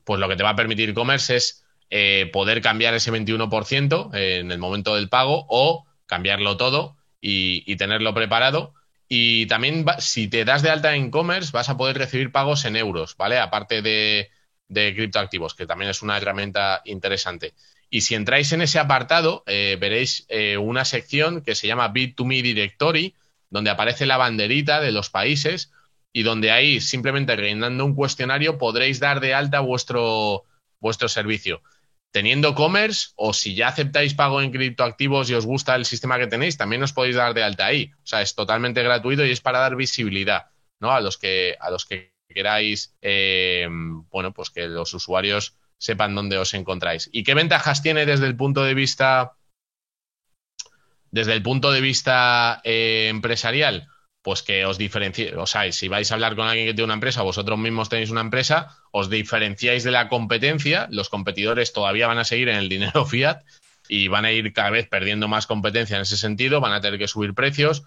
Pues lo que te va a permitir e-commerce es eh, poder cambiar ese 21% en el momento del pago o cambiarlo todo y, tenerlo preparado. Y también si te das de alta en e-commerce vas a poder recibir pagos en euros, ¿vale? Aparte de, de criptoactivos, que también es una herramienta interesante. Y si entráis en ese apartado, eh, veréis eh, una sección que se llama Bit2Me Directory, donde aparece la banderita de los países y donde ahí, simplemente rellenando un cuestionario, podréis dar de alta vuestro, vuestro servicio. Teniendo commerce o si ya aceptáis pago en criptoactivos y os gusta el sistema que tenéis, también os podéis dar de alta ahí. O sea, es totalmente gratuito y es para dar visibilidad ¿no? a, los que, a los que queráis, eh, bueno, pues que los usuarios sepan dónde os encontráis. ¿Y qué ventajas tiene desde el punto de vista desde el punto de vista eh, empresarial? Pues que os diferencie, o sea, si vais a hablar con alguien que tiene una empresa, vosotros mismos tenéis una empresa, os diferenciáis de la competencia, los competidores todavía van a seguir en el dinero fiat y van a ir cada vez perdiendo más competencia en ese sentido, van a tener que subir precios.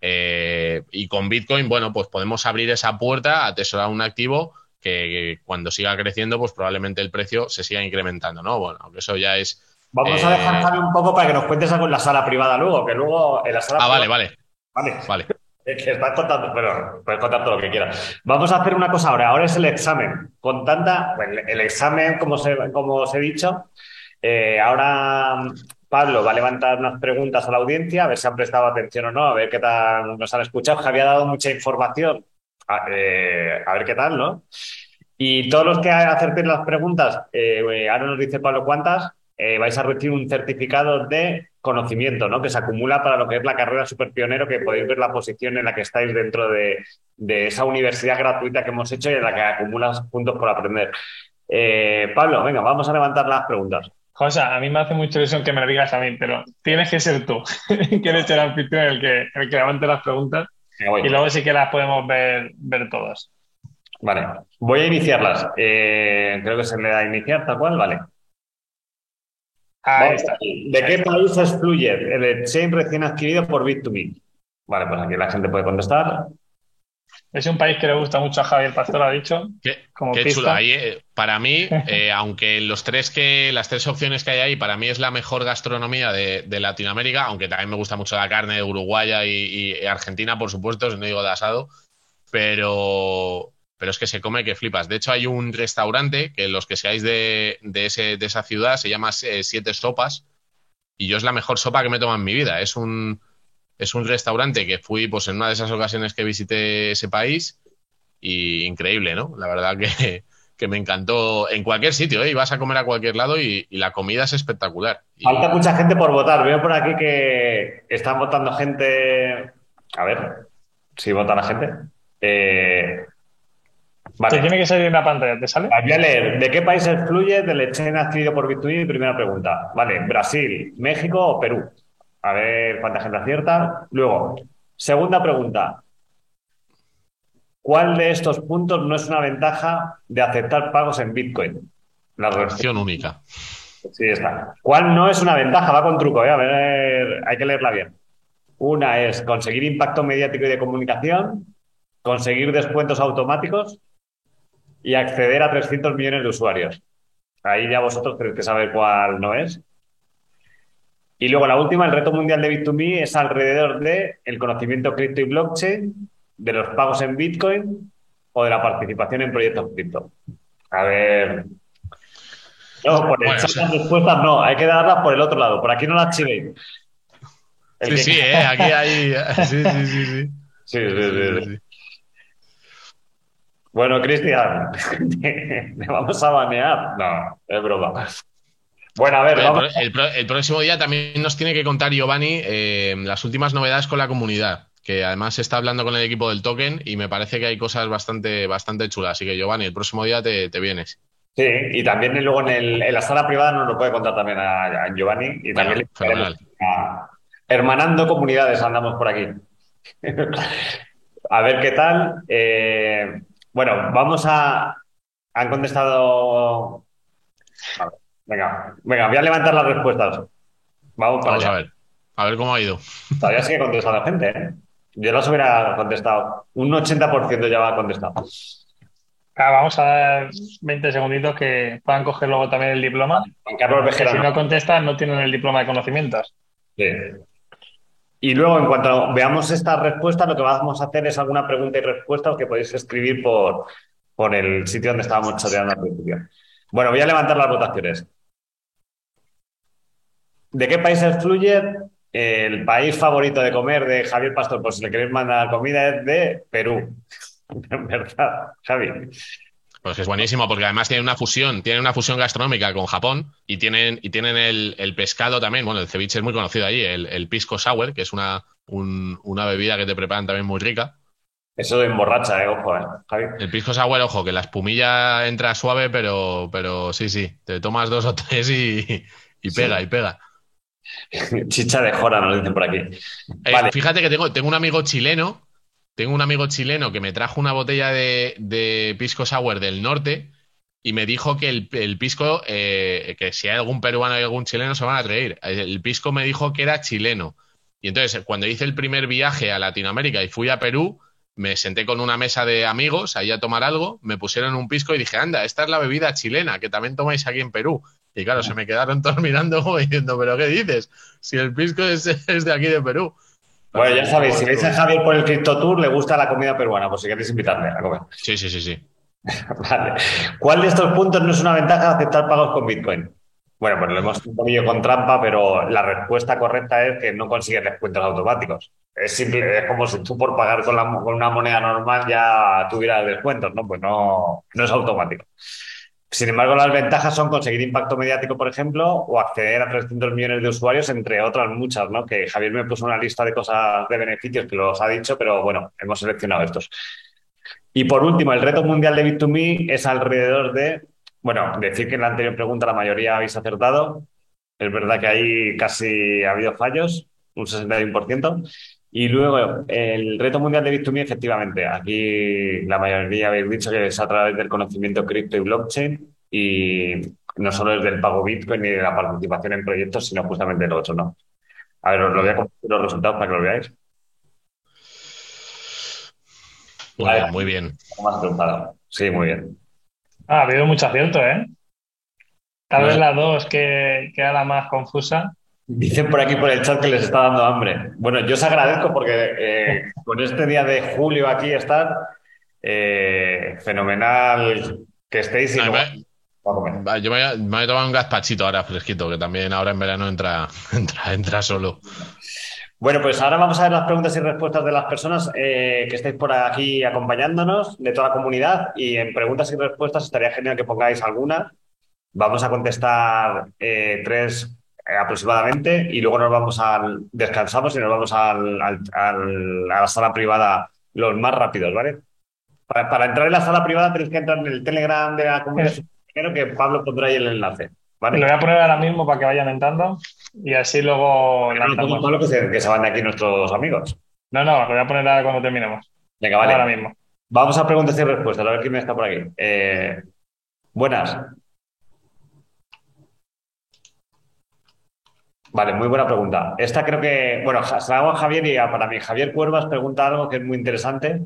Eh, y con Bitcoin, bueno, pues podemos abrir esa puerta a atesorar un activo que, cuando siga creciendo, pues probablemente el precio se siga incrementando, ¿no? Bueno, aunque eso ya es. Vamos a dejar eh, un poco para que nos cuentes algo en la sala privada luego, que luego en la sala. Ah, vale, vale. Vale. Vale. Estás contando, pero puedes contar todo lo que quieras. Vamos a hacer una cosa ahora. Ahora es el examen. Con tanta. el examen, como, se, como os he dicho, eh, ahora Pablo va a levantar unas preguntas a la audiencia, a ver si han prestado atención o no, a ver qué tal nos han escuchado, que había dado mucha información eh, a, ver qué tal, ¿no? Y todos los que acerten las preguntas, eh, ahora nos dice Pablo cuántas, eh, vais a recibir un certificado de conocimiento, ¿no? Que se acumula para lo que es la carrera super pionero, que podéis ver la posición en la que estáis dentro de, esa universidad gratuita que hemos hecho y en la que acumulas puntos por aprender. Pablo, venga, vamos a levantar las preguntas. José, a mí me hace mucha ilusión que me lo digas a mí, pero tienes que ser tú, que eres el anfitrión el que, el que levante las preguntas y luego sí que las podemos ver, ver todas. Vale, voy a iniciarlas. Eh, creo que se me da a iniciar tal cual, vale. Ahí está. ¿De qué país es Fluyer, el exchange recién adquirido por Bit2Me? Vale, pues aquí la gente puede contestar. Es un país que le gusta mucho a Javier Pastor, ha dicho. Qué, chulo. Eh, para mí, eh, aunque los tres que, las tres opciones que hay ahí, para mí es la mejor gastronomía de, Latinoamérica, aunque también me gusta mucho la carne de Uruguaya y, Argentina, por supuesto, si no digo de asado, pero, pero es que se come que flipas. De hecho, hay un restaurante que los que seáis de, ese, de esa ciudad se llama eh, Siete Sopas y yo es la mejor sopa que me he tomado en mi vida. Es un es un restaurante que fui pues en una de esas ocasiones que visité ese país y increíble, ¿no? La verdad que, me encantó en cualquier sitio, ¿eh? Vas a comer a cualquier lado y, la comida es espectacular. Falta mucha gente por votar. Veo por aquí que están votando gente. A ver si vota la gente. Eh... Vale. tiene que salir en la pantalla, ¿te sale? Voy a leer. ¿De qué países fluye del exchange adquirido por Bitcoin? Primera pregunta. Vale, Brasil, México o Perú. A ver cuánta gente acierta. Luego, segunda pregunta. ¿Cuál de estos puntos no es una ventaja de aceptar pagos en Bitcoin? La opción única. Sí, está. ¿Cuál no es una ventaja? Va con truco, ¿eh? A ver, hay que leerla bien. Una es conseguir impacto mediático y de comunicación, conseguir descuentos automáticos y acceder a 300 millones de usuarios. Ahí ya vosotros tenéis que saber cuál no es. Y luego la última, el reto mundial de Bit2Me es alrededor de el conocimiento cripto y blockchain, de los pagos en Bitcoin o de la participación en proyectos cripto. A ver. No, por chat las respuestas no, hay que darlas por el otro lado. Por aquí no las chivéis. Sí, sí, eh, aquí hay. Sí, sí, sí, sí. Sí, sí, sí. Bueno, Cristian, ¿le vamos a banear? No, es broma. Bueno, a ver, el, próximo día también nos tiene que contar Giovanni eh, las últimas novedades con la comunidad, que además se está hablando con el equipo del token y me parece que hay cosas bastante, bastante chulas. Así que Giovanni, el próximo día te, vienes. Sí, y también luego en, la sala privada nos lo puede contar también a, Giovanni y también hermanando comunidades andamos por aquí. a ver qué tal. Eh, bueno, vamos a. Han contestado. Venga, venga, voy a levantar las respuestas. Vamos para a ver. A ver cómo ha ido. Todavía sigue contestando la gente, ¿eh? Yo las hubiera contestado. Un 80% ya va contestado. vamos a dar 20 segunditos que puedan coger luego también el diploma. Juan Carlos Si no contestan, no tienen el diploma de conocimientos. Sí. Y luego, en cuanto veamos esta respuesta, lo que vamos a hacer es alguna pregunta y respuesta que podéis escribir por, por el sitio donde estábamos chateando al principio. Bueno, voy a levantar las votaciones. ¿De qué país es Fluyer? El país favorito de comer de Javier Pastor, por si le queréis mandar comida, es de Perú. ¿Verdad, Javier? Pues es buenísimo, porque además tiene una fusión, tiene una fusión gastronómica con Japón y tienen, y tienen el, pescado también. Bueno, el ceviche es muy conocido allí, el, pisco sour, que es una, una bebida que te preparan también muy rica. Eso de emborracha, eh, ojo, eh, Javi. El pisco sour, ojo, que la espumilla entra suave, pero, pero sí, sí, te tomas dos o tres y, pega, y pega. Chicha de jora, nos dicen por aquí. Eh, fíjate que tengo, tengo un amigo chileno tengo un amigo chileno que me trajo una botella de, pisco sour del norte y me dijo que el, pisco, eh, que si hay algún peruano y algún chileno se van a reír. El pisco me dijo que era chileno. Y entonces, cuando hice el primer viaje a Latinoamérica y fui a Perú, me senté con una mesa de amigos ahí a tomar algo, me pusieron un pisco y dije, anda, esta es la bebida chilena que también tomáis aquí en Perú. Y claro, se me quedaron todos mirando diciendo, ¿pero qué dices? Si el pisco es de aquí de Perú. Bueno, ya sabéis, si veis a Javier por el Crypto Tour, le gusta la comida peruana, pues si queréis invitarle a comer. Sí, sí, sí, sí. vale. ¿Cuál de estos puntos no es una ventaja aceptar pagos con Bitcoin? Bueno, pues lo hemos poquillo con trampa, pero la respuesta correcta es que no consigues descuentos automáticos. Es simple, es como si tú por pagar con, con una moneda normal ya tuvieras descuentos, ¿no? Pues no, no es automático. Sin embargo, las ventajas son conseguir impacto mediático, por ejemplo, o acceder a 300 millones de usuarios, entre otras muchas, ¿no? Que Javier me puso una lista de cosas de beneficios que los ha dicho, pero bueno, hemos seleccionado estos. Y por último, el reto mundial de Bit2Me es alrededor de, bueno, decir que en la anterior pregunta la mayoría habéis acertado. Es verdad que ahí casi ha habido fallos, un 61%. Y luego, el reto mundial de Bit2Me, efectivamente, aquí la mayoría habéis dicho que es a través del conocimiento cripto y blockchain y no solo es del pago Bitcoin ni de la participación en proyectos, sino justamente lo otro, ¿no? A ver, os lo voy a compartir los resultados para que lo veáis. Muy bien, muy bien. Sí, muy bien. Ah, ha habido mucho acierto, ¿eh? Tal vez la dos, que, que era la más confusa. Dicen por aquí por el chat que les está dando hambre. Bueno, yo os agradezco porque eh, con este día de julio aquí estar, eh, fenomenal que estéis. Y yo me voy, a, tomar un gazpachito ahora fresquito, que también ahora en verano entra, entra, entra solo. Bueno, pues ahora vamos a ver las preguntas y respuestas de las personas eh, que estáis por aquí acompañándonos, de toda la comunidad. Y en preguntas y respuestas estaría genial que pongáis alguna. Vamos a contestar tres eh, aproximadamente, y luego nos vamos al. descansamos y nos vamos al, a la sala privada los más rápidos, ¿vale? Para, entrar en la sala privada tenéis que entrar en el Telegram de la comunidad primero que Pablo pondrá ahí el enlace. ¿vale? Lo voy a poner ahora mismo para que vayan entrando y así luego. No, que, se, que se van de aquí nuestros amigos. No, no, lo voy a poner ahora cuando terminemos. Venga, vale. Ahora mismo. Vamos a preguntas y respuestas, a ver quién está por aquí. Eh, buenas. Vale, muy buena pregunta. Esta creo que, bueno, se la hago a Javier y para mí. Javier Cuervas pregunta algo que es muy interesante.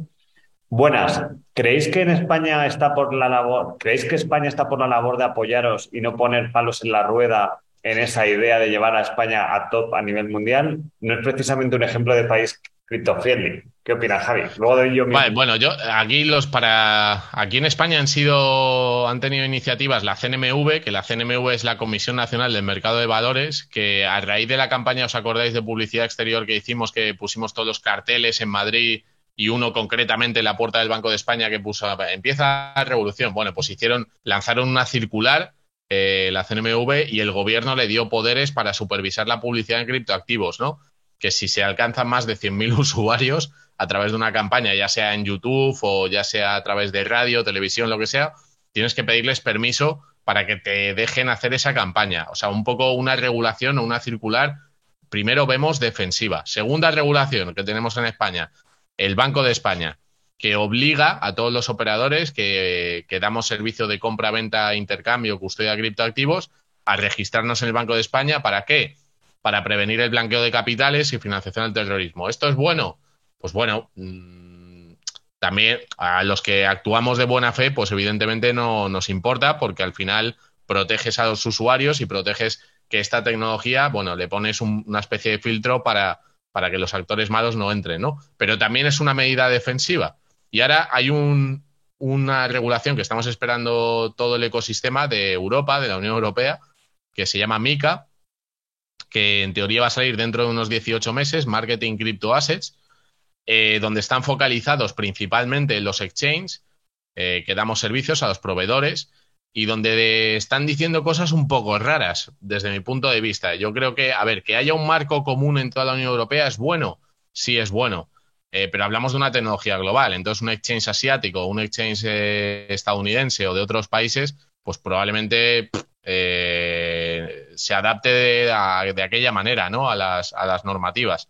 Buenas, ¿creéis que en España está por la labor, creéis que España está por la labor de apoyaros y no poner palos en la rueda en esa idea de llevar a España a top a nivel mundial? No es precisamente un ejemplo de país cripto friendly. ¿Qué opinas, Javi? Luego de yo vale, bueno, yo aquí los para aquí en España han sido han tenido iniciativas la CNMV, que la CNMV es la Comisión Nacional del Mercado de Valores, que a raíz de la campaña os acordáis de publicidad exterior que hicimos que pusimos todos los carteles en Madrid y uno concretamente en la puerta del Banco de España que puso empieza la revolución. Bueno, pues hicieron lanzaron una circular eh, la CNMV y el gobierno le dio poderes para supervisar la publicidad en criptoactivos, ¿no? que si se alcanzan más de 100.000 usuarios a través de una campaña, ya sea en YouTube o ya sea a través de radio, televisión, lo que sea, tienes que pedirles permiso para que te dejen hacer esa campaña. O sea, un poco una regulación o una circular, primero vemos defensiva. Segunda regulación que tenemos en España, el Banco de España, que obliga a todos los operadores que, que damos servicio de compra, venta, intercambio, custodia de criptoactivos, a registrarnos en el Banco de España. ¿Para qué? para prevenir el blanqueo de capitales y financiación del terrorismo. ¿Esto es bueno? Pues bueno, mm, también a los que actuamos de buena fe, pues evidentemente no nos importa porque al final proteges a los usuarios y proteges que esta tecnología, bueno, le pones una especie de filtro para, para que los actores malos no entren, ¿no? Pero también es una medida defensiva. Y ahora hay una regulación que estamos esperando todo el ecosistema de Europa, de la Unión Europea, que se llama MICA, que en teoría va a salir dentro de unos 18 meses, Marketing Crypto Assets, eh, donde están focalizados principalmente los exchanges, eh, que damos servicios a los proveedores, y donde están diciendo cosas un poco raras desde mi punto de vista. Yo creo que, a ver, que haya un marco común en toda la Unión Europea es bueno, sí es bueno, eh, pero hablamos de una tecnología global. Entonces, un exchange asiático, un exchange eh, estadounidense o de otros países, pues probablemente se adapte de, aquella manera, ¿no? A las, a las normativas.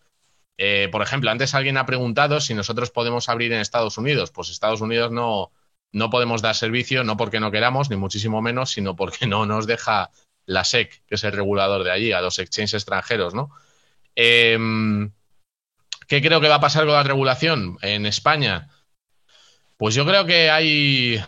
Por ejemplo, antes alguien ha preguntado si nosotros podemos abrir en Estados Unidos. Pues Estados Unidos no, no podemos dar servicio, no porque no queramos, ni muchísimo menos, sino porque no nos deja la SEC, que es el regulador de allí, a los exchanges extranjeros, ¿no? Em, ¿Qué creo que va a pasar con la regulación en España? Pues yo creo que hay,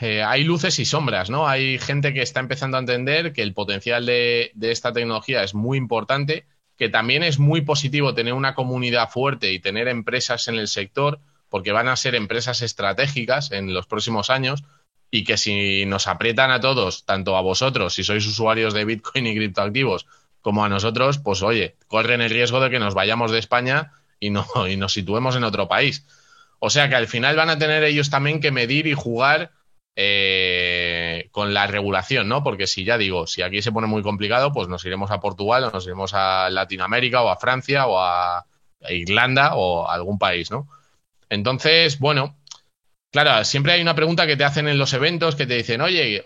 eh, hay luces y sombras, ¿no? Hay gente que está empezando a entender que el potencial de, de esta tecnología es muy importante, que también es muy positivo tener una comunidad fuerte y tener empresas en el sector, porque van a ser empresas estratégicas en los próximos años y que si nos aprietan a todos, tanto a vosotros, si sois usuarios de Bitcoin y criptoactivos, como a nosotros, pues oye, corren el riesgo de que nos vayamos de España y, no, y nos situemos en otro país. O sea que al final van a tener ellos también que medir y jugar eh, con la regulación, ¿no? Porque si ya digo, si aquí se pone muy complicado, pues nos iremos a Portugal o nos iremos a Latinoamérica o a Francia o a Irlanda o a algún país, ¿no? Entonces, bueno, claro, siempre hay una pregunta que te hacen en los eventos que te dicen, oye,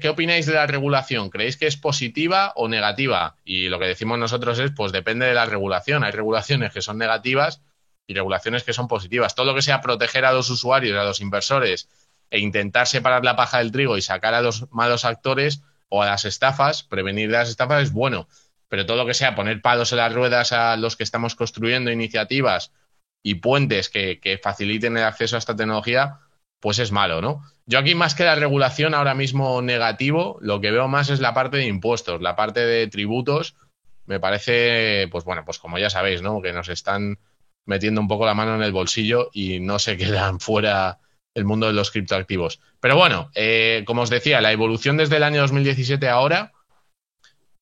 ¿qué opináis de la regulación? ¿Creéis que es positiva o negativa? Y lo que decimos nosotros es, pues depende de la regulación. Hay regulaciones que son negativas y regulaciones que son positivas. Todo lo que sea proteger a los usuarios, a los inversores e intentar separar la paja del trigo y sacar a los malos actores o a las estafas, prevenir las estafas es bueno. Pero todo lo que sea poner palos en las ruedas a los que estamos construyendo iniciativas y puentes que, faciliten el acceso a esta tecnología, pues es malo, ¿no? Yo aquí más que la regulación ahora mismo negativo, lo que veo más es la parte de impuestos, la parte de tributos. Me parece, pues bueno, pues como ya sabéis, ¿no? Que nos están metiendo un poco la mano en el bolsillo y no se quedan fuera el mundo de los criptoactivos. Pero bueno, eh, como os decía, la evolución desde el año 2017 a ahora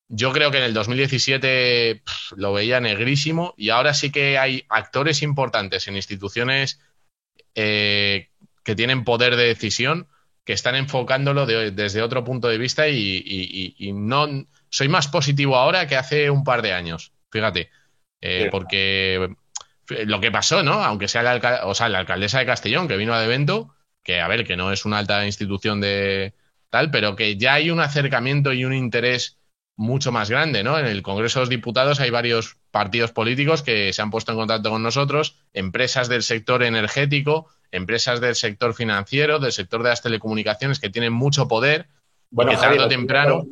yo creo que en el 2017 lo veía negrísimo y ahora sí que hay actores importantes en instituciones eh, que tienen poder de decisión que están enfocándolo desde otro punto de vista y, no soy más positivo ahora que hace un par de años, fíjate, eh, porque lo que pasó, ¿no? Aunque sea la, o sea, la alcaldesa de Castellón que vino al evento, que a ver, que no es una alta institución de tal, pero que ya hay un acercamiento y un interés mucho más grande, ¿no? En el Congreso de los Diputados hay varios partidos políticos que se han puesto en contacto con nosotros, empresas del sector energético, empresas del sector financiero, del sector de las telecomunicaciones que tienen mucho poder bueno, tarde o temprano.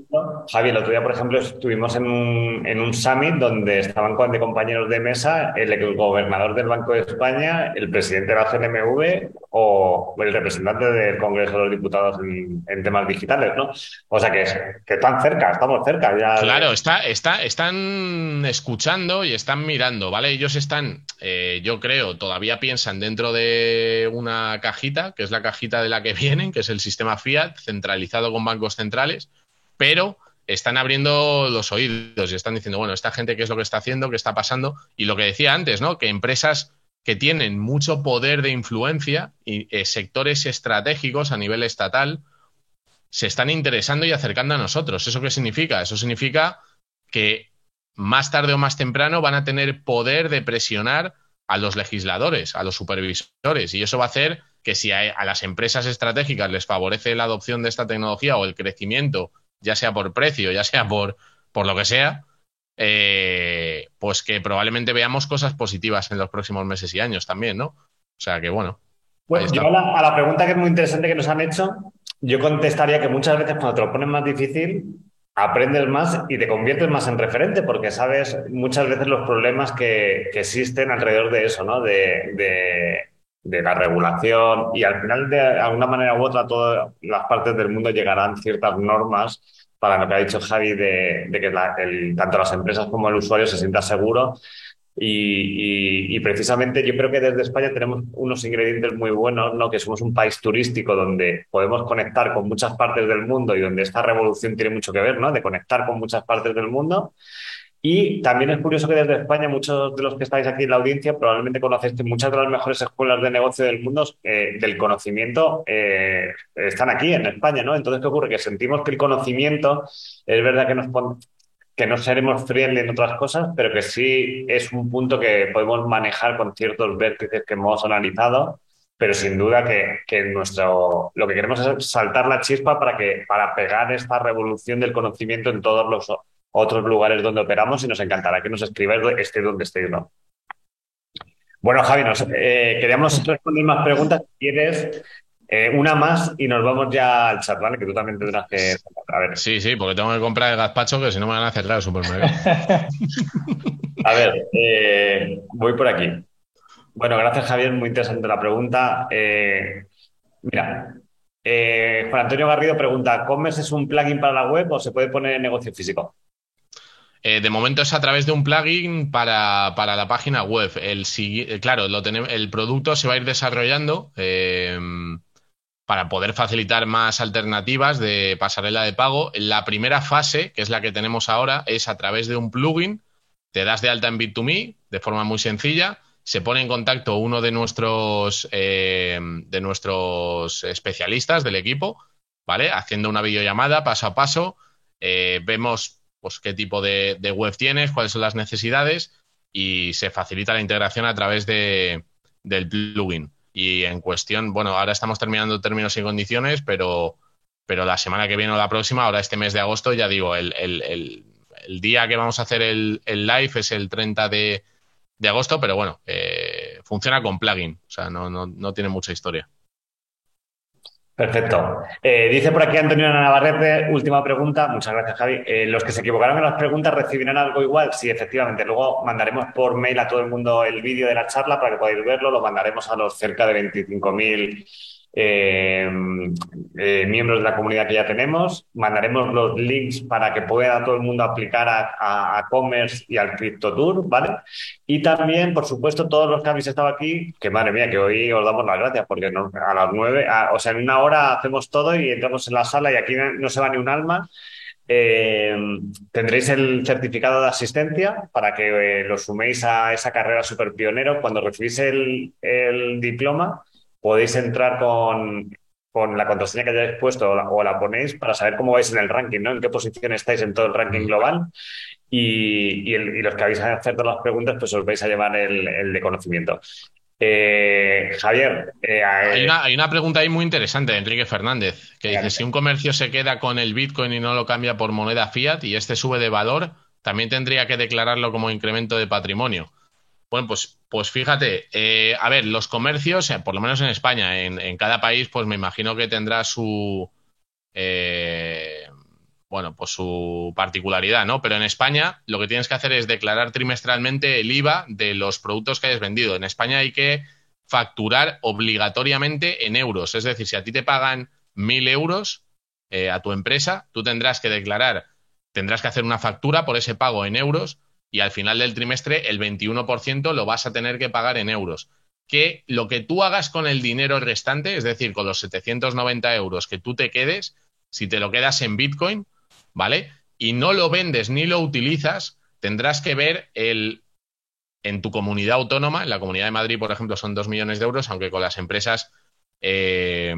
Javi, el otro día, por ejemplo, estuvimos en un, en un summit donde estaban de compañeros de mesa el, gobernador del Banco de España, el presidente de la CNMV o el representante del Congreso de los Diputados en, temas digitales, ¿no? O sea que, que están cerca, estamos cerca ya. Claro, está, está, están escuchando y están mirando, ¿vale? Ellos están, eh, yo creo, todavía piensan dentro de una cajita, que es la cajita de la que vienen, que es el sistema Fiat, centralizado con bancos centrales, pero están abriendo los oídos y están diciendo, bueno, esta gente qué es lo que está haciendo, qué está pasando, y lo que decía antes, ¿no? Que empresas que tienen mucho poder de influencia y eh, sectores estratégicos a nivel estatal se están interesando y acercando a nosotros. ¿Eso qué significa? Eso significa que más tarde o más temprano van a tener poder de presionar a los legisladores, a los supervisores, y eso va a hacer que si a, las empresas estratégicas les favorece la adopción de esta tecnología o el crecimiento, ya sea por precio, ya sea por, por lo que sea, eh, pues que probablemente veamos cosas positivas en los próximos meses y años también, ¿no? O sea que bueno. Pues yo a la, a la, pregunta que es muy interesante que nos han hecho, yo contestaría que muchas veces cuando te lo ponen más difícil, aprendes más y te conviertes más en referente porque sabes muchas veces los problemas que, existen alrededor de eso, ¿no? de de la regulación y al final de alguna manera u otra todas las partes del mundo llegarán ciertas normas para lo que ha dicho Javi de, que tanto las empresas como el usuario se sienta seguro. Y, precisamente yo creo que desde España tenemos unos ingredientes muy buenos, ¿no? que somos un país turístico donde podemos conectar con muchas partes del mundo y donde esta revolución tiene mucho que ver, ¿no? de conectar con muchas partes del mundo. Y también es curioso que desde España muchos de los que estáis aquí en la audiencia probablemente conocéis que muchas de las mejores escuelas de negocio del mundo, eh, del conocimiento, eh, están aquí en España, ¿no? Entonces, ¿qué ocurre? Que sentimos que el conocimiento es verdad que nos, que no seremos friendly en otras cosas, pero que sí es un punto que podemos manejar con ciertos vértices que hemos analizado, pero sin duda que, que, nuestro, lo que queremos es saltar la chispa para, que, para pegar esta revolución del conocimiento en todos los otros lugares donde operamos y nos encantará que nos escribáis esté donde estéis, ¿no? Bueno, Javi, nos, eh, queríamos responder más preguntas. Si quieres, eh, una más y nos vamos ya al chat, ¿vale? Que tú también tendrás que. A ver. Sí, sí, porque tengo que comprar el gazpacho que si no me van a cerrar el supermercado. a ver, eh, voy por aquí. Bueno, gracias, Javier. Muy interesante la pregunta. Mira, Juan Antonio Garrido pregunta: ¿Comes es un plugin para la web o se puede poner en negocio físico? De momento es a través de un plugin para, la página web. El, claro, lo tenemos, el producto se va a ir desarrollando para poder facilitar más alternativas de pasarela de pago. La primera fase, que es la que tenemos ahora, es a través de un plugin. Te das de alta en Bit2Me de forma muy sencilla. Se pone en contacto uno de nuestros, eh, de nuestros especialistas del equipo, ¿vale? Haciendo una videollamada paso a paso. Eh, vemos pues, qué tipo de, web tienes, cuáles son las necesidades y se facilita la integración a través de, del plugin. Y en cuestión, bueno, ahora estamos terminando términos y condiciones, pero, pero la semana que viene o la próxima, ahora este mes de agosto, ya digo, el, día que vamos a hacer el, live es el 30 de, agosto, pero bueno, eh, funciona con plugin, o sea, no, no tiene mucha historia. Perfecto. Eh, dice por aquí Antonio Navarrete, última pregunta. Muchas gracias, Javi. Eh, los que se equivocaron en las preguntas recibirán algo igual. Sí, efectivamente. Luego mandaremos por mail a todo el mundo el vídeo de la charla para que podáis verlo. Lo mandaremos a los cerca de 25.000 eh, eh, miembros de la comunidad que ya tenemos. Mandaremos los links para que pueda todo el mundo aplicar a, Commerce y al Crypto Tour, ¿vale? Y también, por supuesto, todos los que habéis estado aquí, que madre mía, que hoy os damos las gracias, porque a las nueve, o sea, en una hora hacemos todo y entramos en la sala y aquí no se va ni un alma. Eh, tendréis el certificado de asistencia para que lo suméis a esa carrera super pionero. Cuando recibís el, el diploma, podéis entrar con, la contraseña que hayáis puesto o la, ponéis para saber cómo vais en el ranking, ¿no? En qué posición estáis en todo el ranking global. Y, los que habéis acertado las preguntas, pues os vais a llevar el, de conocimiento. Eh, Javier. Eh, hay, una, hay, una, pregunta ahí muy interesante de Enrique Fernández, que dice, si un comercio se queda con el Bitcoin y no lo cambia por moneda fiat y este sube de valor, también tendría que declararlo como incremento de patrimonio. Bueno, pues, pues fíjate, eh, a ver, los comercios, eh, por lo menos en España, en, cada país, pues me imagino que tendrá su, eh, bueno, pues su particularidad, ¿no? Pero en España lo que tienes que hacer es declarar trimestralmente el IVA de los productos que hayas vendido. En España hay que facturar obligatoriamente en euros. Es decir, si a ti te pagan mil euros a tu empresa, tú tendrás que declarar, tendrás que hacer una factura por ese pago en euros y al final del trimestre el 21% lo vas a tener que pagar en euros. Que lo que tú hagas con el dinero restante, es decir, con los 790 euros que tú te quedes, si te lo quedas en Bitcoin, ¿vale? Y no lo vendes ni lo utilizas, tendrás que ver el, en tu comunidad autónoma, en la Comunidad de Madrid, por ejemplo, son 2 millones de euros, aunque con las empresas, eh,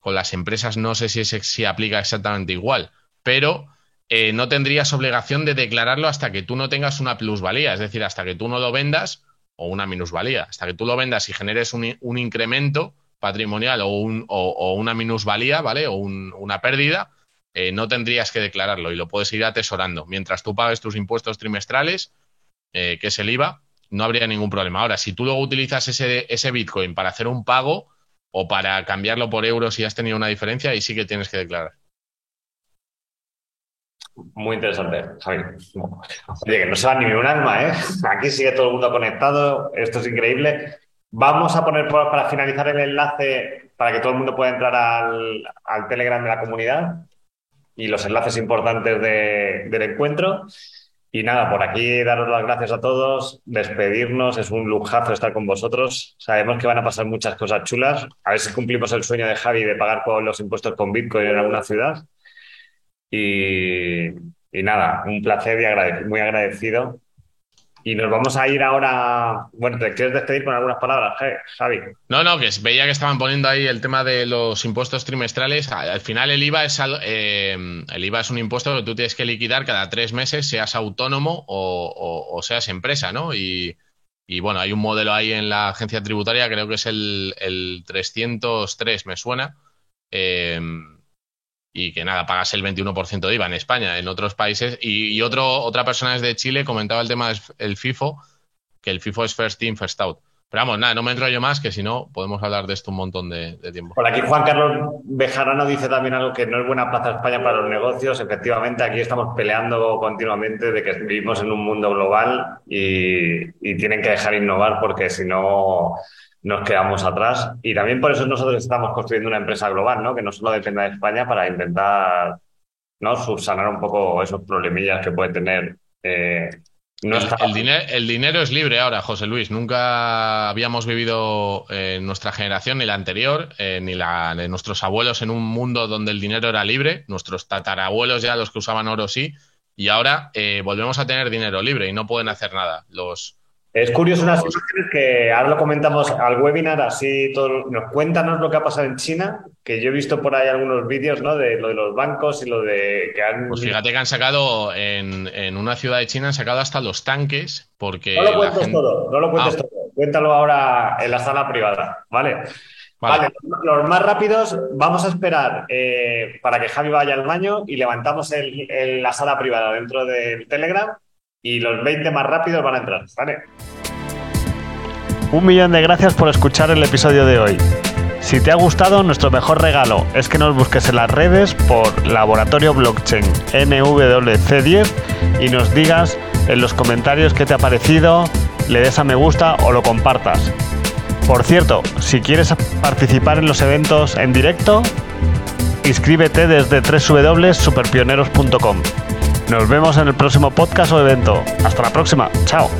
con las empresas no sé si, si aplica exactamente igual, pero eh, no tendrías obligación de declararlo hasta que tú no tengas una plusvalía, es decir, hasta que tú no lo vendas o una minusvalía, hasta que tú lo vendas y generes un, incremento patrimonial o, una minusvalía, ¿vale? O una pérdida, eh, no tendrías que declararlo y lo puedes ir atesorando. Mientras tú pagues tus impuestos trimestrales, eh, que es el IVA, no habría ningún problema. Ahora, si tú luego utilizas ese, ese Bitcoin para hacer un pago o para cambiarlo por euros y has tenido una diferencia, ahí sí que tienes que declarar. Muy interesante, Javi. Oye, que no se va ni un alma, ¿eh? Aquí sigue todo el mundo conectado, esto es increíble. Vamos a poner para finalizar el enlace para que todo el mundo pueda entrar al, Telegram de la comunidad y los enlaces importantes del encuentro. Y nada, por aquí daros las gracias a todos, despedirnos, es un lujazo estar con vosotros. Sabemos que van a pasar muchas cosas chulas. A ver si cumplimos el sueño de Javi de pagar con los impuestos con Bitcoin en alguna ciudad. Y, nada, un placer y muy agradecido y nos vamos a ir ahora. Bueno, ¿te quieres despedir con algunas palabras, Javi? No, no, que veía que estaban poniendo ahí el tema de los impuestos trimestrales. Al final, el IVA es eh, el IVA es un impuesto que tú tienes que liquidar cada tres meses, seas autónomo o, seas empresa, ¿no? Y, bueno, hay un modelo ahí en la agencia tributaria, creo que es el, el 303, me suena. Eh, y que nada, pagas el 21% de IVA en España, en otros países. Y, otro, otra persona desde Chile comentaba el tema del FIFO, que el FIFO es First In, First Out. Pero vamos, nada, no me yo más, que si no, podemos hablar de esto un montón de, tiempo. Por aquí Juan Carlos Bejarano dice también algo que no es buena plaza España para los negocios. Efectivamente, aquí estamos peleando continuamente de que vivimos en un mundo global y tienen que dejar innovar porque si no nos quedamos atrás. Y también por eso nosotros estamos construyendo una empresa global, ¿no? Que no solo dependa de España para intentar ¿no? subsanar un poco esos problemillas que puede tener. Eh, el, dinero, es libre ahora, José Luis. Nunca habíamos vivido en eh, nuestra generación, ni la anterior, eh, ni la de nuestros abuelos, en un mundo donde el dinero era libre. Nuestros tatarabuelos ya, los que usaban oro, sí. Y ahora volvemos a tener dinero libre y no pueden hacer nada. Los, es curioso unas imágenes que ahora lo comentamos al webinar, así todo, nos cuéntanos lo que ha pasado en China, que yo he visto por ahí algunos vídeos, ¿no? De lo de los bancos y lo de que han. Pues fíjate que han sacado en, una ciudad de China han sacado hasta los tanques, porque. No lo cuentes todo, no lo cuentes ah. todo. Cuéntalo ahora en la sala privada, ¿vale? Vale. los más rápidos, vamos a esperar eh, para que Javi vaya al baño y levantamos la sala privada dentro del Telegram y los 20 más rápidos van a entrar, ¿vale? Un millón de gracias por escuchar el episodio de hoy. Si te ha gustado, nuestro mejor regalo es que nos busques en las redes por Laboratorio Blockchain NWC10 y nos digas en los comentarios qué te ha parecido, le des a me gusta o lo compartas. Por cierto, si quieres participar en los eventos en directo, inscríbete desde www.superpioneros.com. Nos vemos en el próximo podcast o evento. Hasta la próxima. Chao.